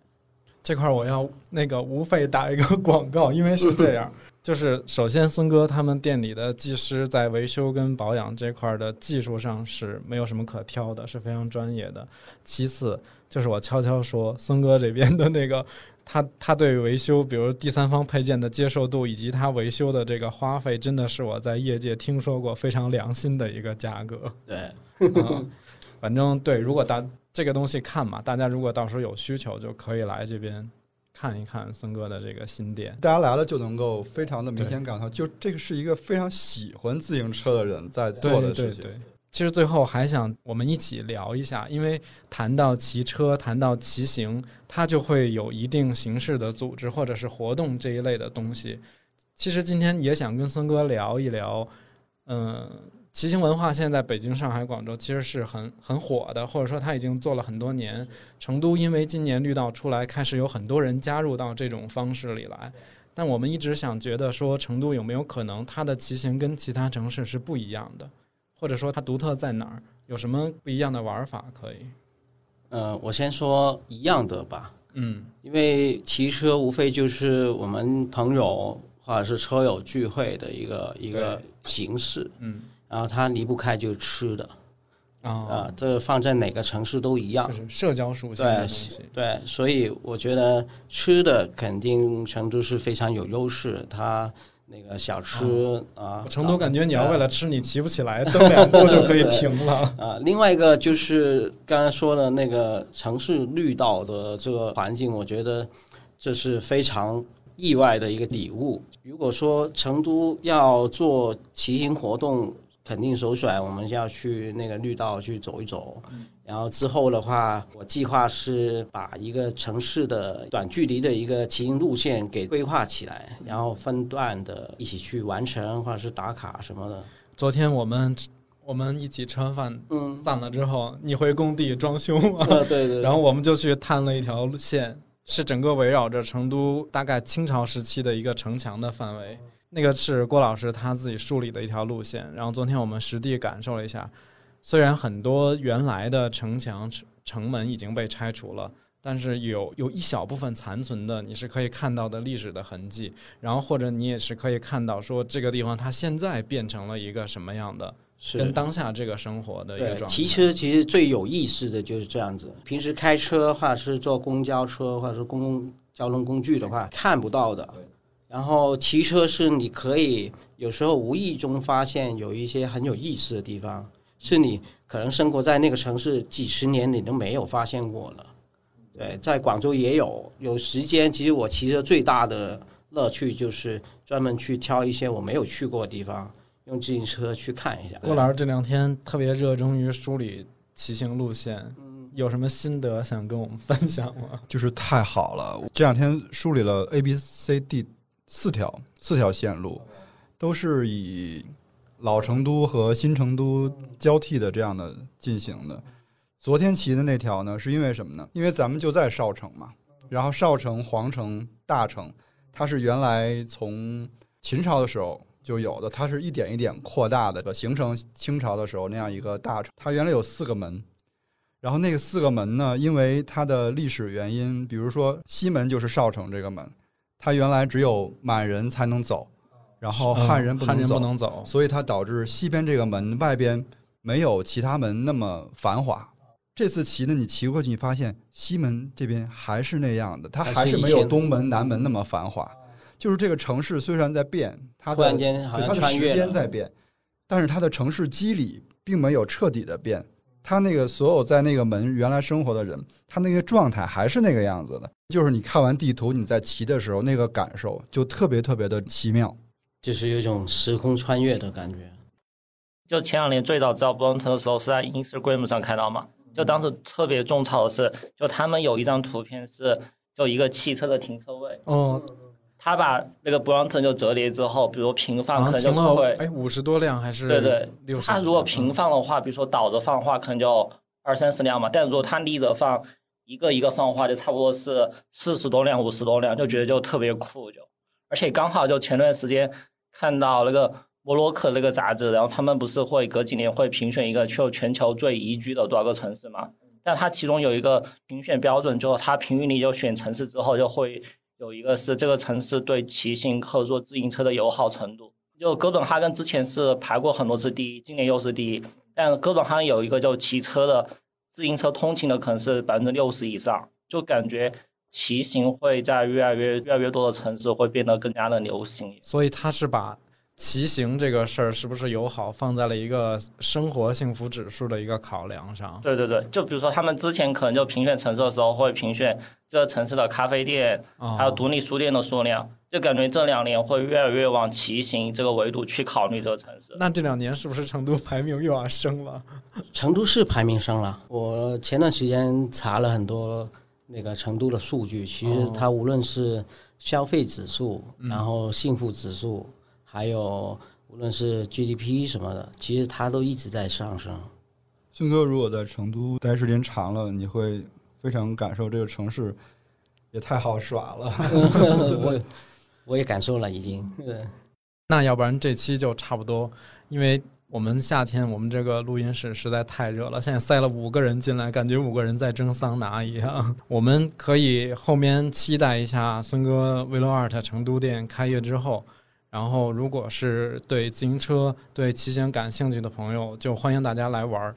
这块我要那个无非打一个广告，因为是这样，就是首先孙哥他们店里的技师在维修跟保养这块的技术上是没有什么可挑的，是非常专业的。其次。就是我悄悄说，孙哥这边的那个，他 *laughs* 他对维修，比如第三方配件的接受度，以及他维修的这个花费，真的是我在业界听说过非常良心的一个价格。对，嗯，*laughs* 反正对，如果大这个东西看嘛，大家如果到时候有需求，就可以来这边看一看孙哥的这个新店。大家来了就能够非常的明显感到，就这个是一个非常喜欢自行车的人在做的事情。对对对。其实最后还想我们一起聊一下，因为谈到骑车，谈到骑行，它就会有一定形式的组织或者是活动这一类的东西。其实今天也想跟孙哥聊一聊，嗯，骑行文化现在北京、上海、广州其实是很很火的，或者说它已经做了很多年。成都因为今年绿道出来，开始有很多人加入到这种方式里来。但我们一直想觉得说，成都有没有可能它的骑行跟其他城市是不一样的？或者说它独特在哪儿？有什么不一样的玩法可以？呃，我先说一样的吧。嗯，因为骑车无非就是我们朋友或者是车友聚会的一个一个形式。嗯，然后它离不开就是吃的。啊啊，这放在哪个城市都一样。就是社交属性的东西。对，所以我觉得吃的肯定成都是非常有优势。它那个小吃啊，成都感觉你要为了吃你骑不起来，*laughs* 蹬两步就可以停了啊。另外一个就是刚才说的那个城市绿道的这个环境，我觉得这是非常意外的一个礼物。如果说成都要做骑行活动，肯定首选我们要去那个绿道去走一走。然后之后的话，我计划是把一个城市的短距离的一个骑行路线给规划起来，然后分段的一起去完成，或者是打卡什么的。昨天我们我们一起吃完饭，嗯，散了之后，你回工地装修嘛？对对。*laughs* 然后我们就去探了一条线，是整个围绕着成都大概清朝时期的一个城墙的范围。那个是郭老师他自己梳理的一条路线。然后昨天我们实地感受了一下。虽然很多原来的城墙、城门已经被拆除了，但是有有一小部分残存的，你是可以看到的历史的痕迹。然后或者你也是可以看到，说这个地方它现在变成了一个什么样的，跟当下这个生活的一个状态。骑车其实最有意思的就是这样子。平时开车或者是坐公交车或者是公共交通工具的话，看不到的。然后骑车是你可以有时候无意中发现有一些很有意思的地方。是你可能生活在那个城市几十年，你都没有发现过了。对，在广州也有有时间。其实我骑车最大的乐趣就是专门去挑一些我没有去过的地方，用自行车去看一下。郭老师这两天特别热衷于梳理骑行路线，有什么心得想跟我们分享吗？就是太好了，这两天梳理了 A、B、C、D 四条四条线路，都是以。老成都和新成都交替的这样的进行的，昨天骑的那条呢，是因为什么呢？因为咱们就在少城嘛，然后少城、皇城、大城，它是原来从秦朝的时候就有的，它是一点一点扩大的，形成清朝的时候那样一个大城。它原来有四个门，然后那个四个门呢，因为它的历史原因，比如说西门就是少城这个门，它原来只有满人才能走。然后汉人人能走，不能走，所以它导致西边这个门外边没有其他门那么繁华。这次骑呢，你骑过去，你发现西门这边还是那样的，它还是没有东门、南门那么繁华。就是这个城市虽然在变，它突的然间好像它的时间在变，但是它的城市机理并没有彻底的变。它那个所有在那个门原来生活的人，他那个状态还是那个样子的。就是你看完地图，你在骑的时候，那个感受就特别特别的奇妙。就是有一种时空穿越的感觉。就前两年最早知道 Brompton 的时候是在 Instagram 上看到嘛，就当时特别种草的是，就他们有一张图片是就一个汽车的停车位，哦，他把那个 Brompton 就折叠之后，比如平放可能就好像停了会，哎五十多辆还是对对六，十？它如果平放的话，比如说倒着放的话，可能就二三十辆嘛，但如果他立着放，一个一个放的话，就差不多是四十多辆、五十多辆，就觉得就特别酷就，而且刚好就前段时间看到那个摩洛克那个杂志，然后他们不是会隔几年会评选一个就全球最宜居的多少个城市嘛？但它其中有一个评选标准，就是它平均里就选城市之后就会有一个是这个城市对骑行客坐自行车的友好程度。就哥本哈根之前是排过很多次第一，今年又是第一。但哥本哈根有一个就骑车的自行车通勤的可能是百分之六十以上，就感觉骑行会在越来越越来越多的城市会变得更加的流行。所以他是把骑行这个事儿是不是友好放在了一个生活幸福指数的一个考量上。对对对，就比如说他们之前可能就评选城市的时候会评选这个城市的咖啡店，哦还有独立书店的数量，就感觉这两年会越来越往骑行这个维度去考虑这个城市。那这两年是不是成都排名又要升了？成都市排名升了，我前段时间查了很多那个成都的数据，其实哦它无论是消费指数，嗯然后幸福指数，还有无论是 GDP 什么的，其实它都一直在上升。迅哥如果在成都待时间长了，你会非常感受这个城市也太好耍了。*laughs* 我 *laughs* 我也感受了，已经。对那要不然这期就差不多，因为我们夏天我们这个录音室实在太热了，现在塞了五个人进来，感觉五个人在蒸桑拿一样。我们可以后面期待一下孙哥 Velo Art 成都店开业之后，然后如果是对自行车、对骑行感兴趣的朋友，就欢迎大家来玩儿。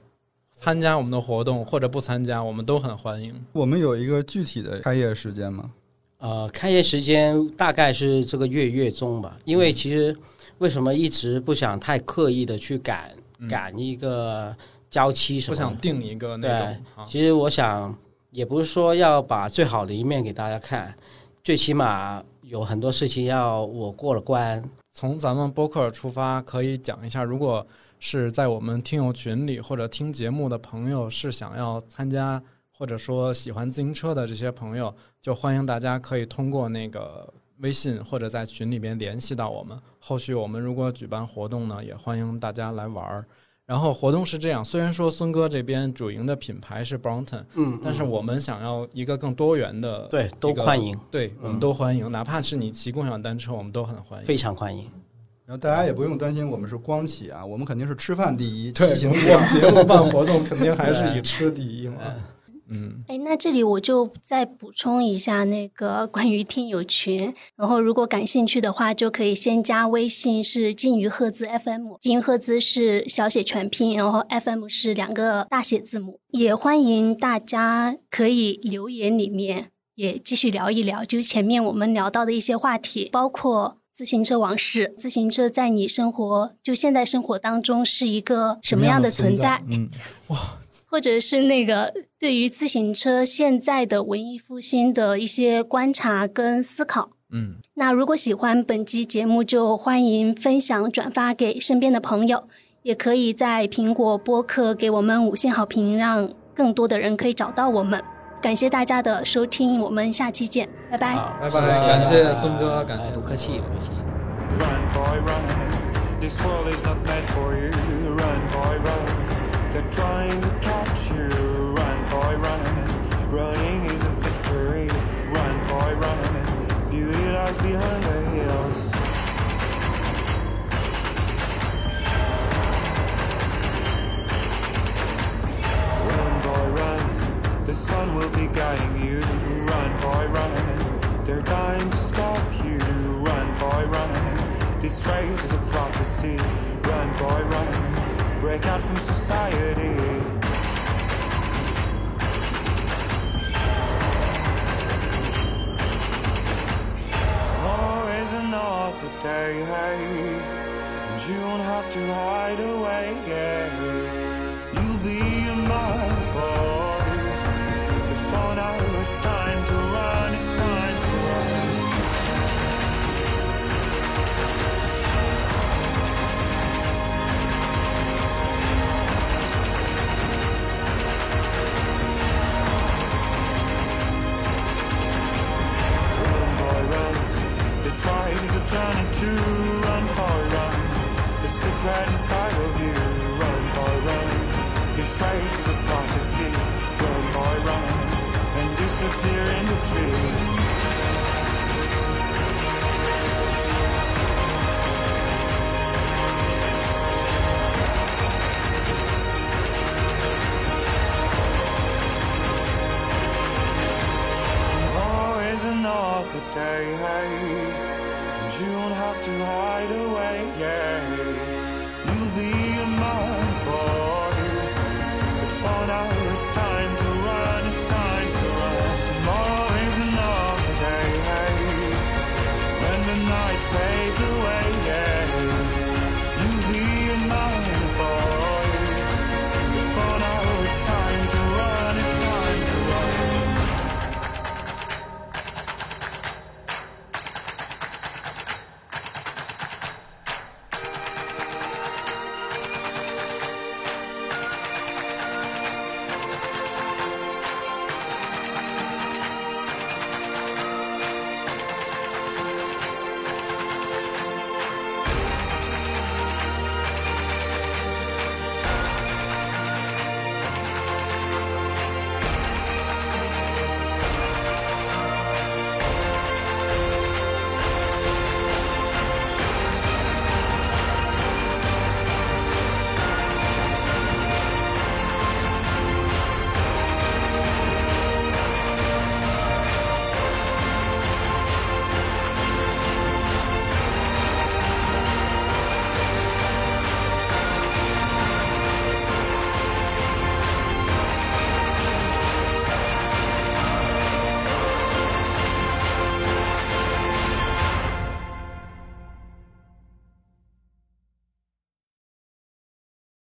参加我们的活动或者不参加，我们都很欢迎。我们有一个具体的开业时间吗？呃，开业时间大概是这个月月中吧，因为其实为什么一直不想太刻意的去赶嗯赶一个交期什么的？不想定一个那种啊，其实我想，也不是说要把最好的一面给大家看，最起码有很多事情要我过了关。从咱们播客出发，可以讲一下，如果是在我们听友群里或者听节目的朋友是想要参加，或者说喜欢自行车的这些朋友，就欢迎大家可以通过那个微信或者在群里边联系到我们。后续我们如果举办活动呢，也欢迎大家来玩儿。然后活动是这样，虽然说孙哥这边主营的品牌是 Brompton，嗯，但是我们想要一个更多元的，对都一个欢迎，对，我们都欢迎，哪怕是你骑共享单车，我们都很欢迎。非常欢迎。然后大家也不用担心我们是光骑啊，我们肯定是吃饭第一，对，骑行。节目办活动肯定还是以吃第一嘛。嗯，哎，那这里我就再补充一下那个 *laughs* 关于听友群，然后如果感兴趣的话，就可以先加微信是金鱼赫兹 FM，金鱼赫兹是小写全拼，然后 FM 是两个大写字母。也欢迎大家可以留言里面也继续聊一聊，就是前面我们聊到的一些话题，包括。自行车往事，自行车在你生活就现在生活当中是一个什么样的存在？嗯，*laughs* 或者是那个对于自行车现在的文艺复兴的一些观察跟思考。嗯，那如果喜欢本期节目，就欢迎分享转发给身边的朋友，也可以在苹果播客给我们五星好评，让更多的人可以找到我们。感谢大家的收听，我们下期见，拜拜。好，拜拜感谢孙哥感谢哎不客气，不客气。Run, boy, run. This world is not meant for you. Run, boy, run. They're trying to catch you. Run, boy, run. Running is a victory. Run, boy, run. Beauty lies behind the hills. Run, boy, run. The sun will be guiding you. Run, boy, run. They're dying to stop you. Run, boy, run. This race is a prophecy. Run, boy, run. Break out from society. Always another day, and you won't have to hide away. You'll be a mad boy, but for now journey to run, boy, run. The secret inside of you. Run, boy, run. This race is a prophecy. Run, boy, run. And disappear in the trees.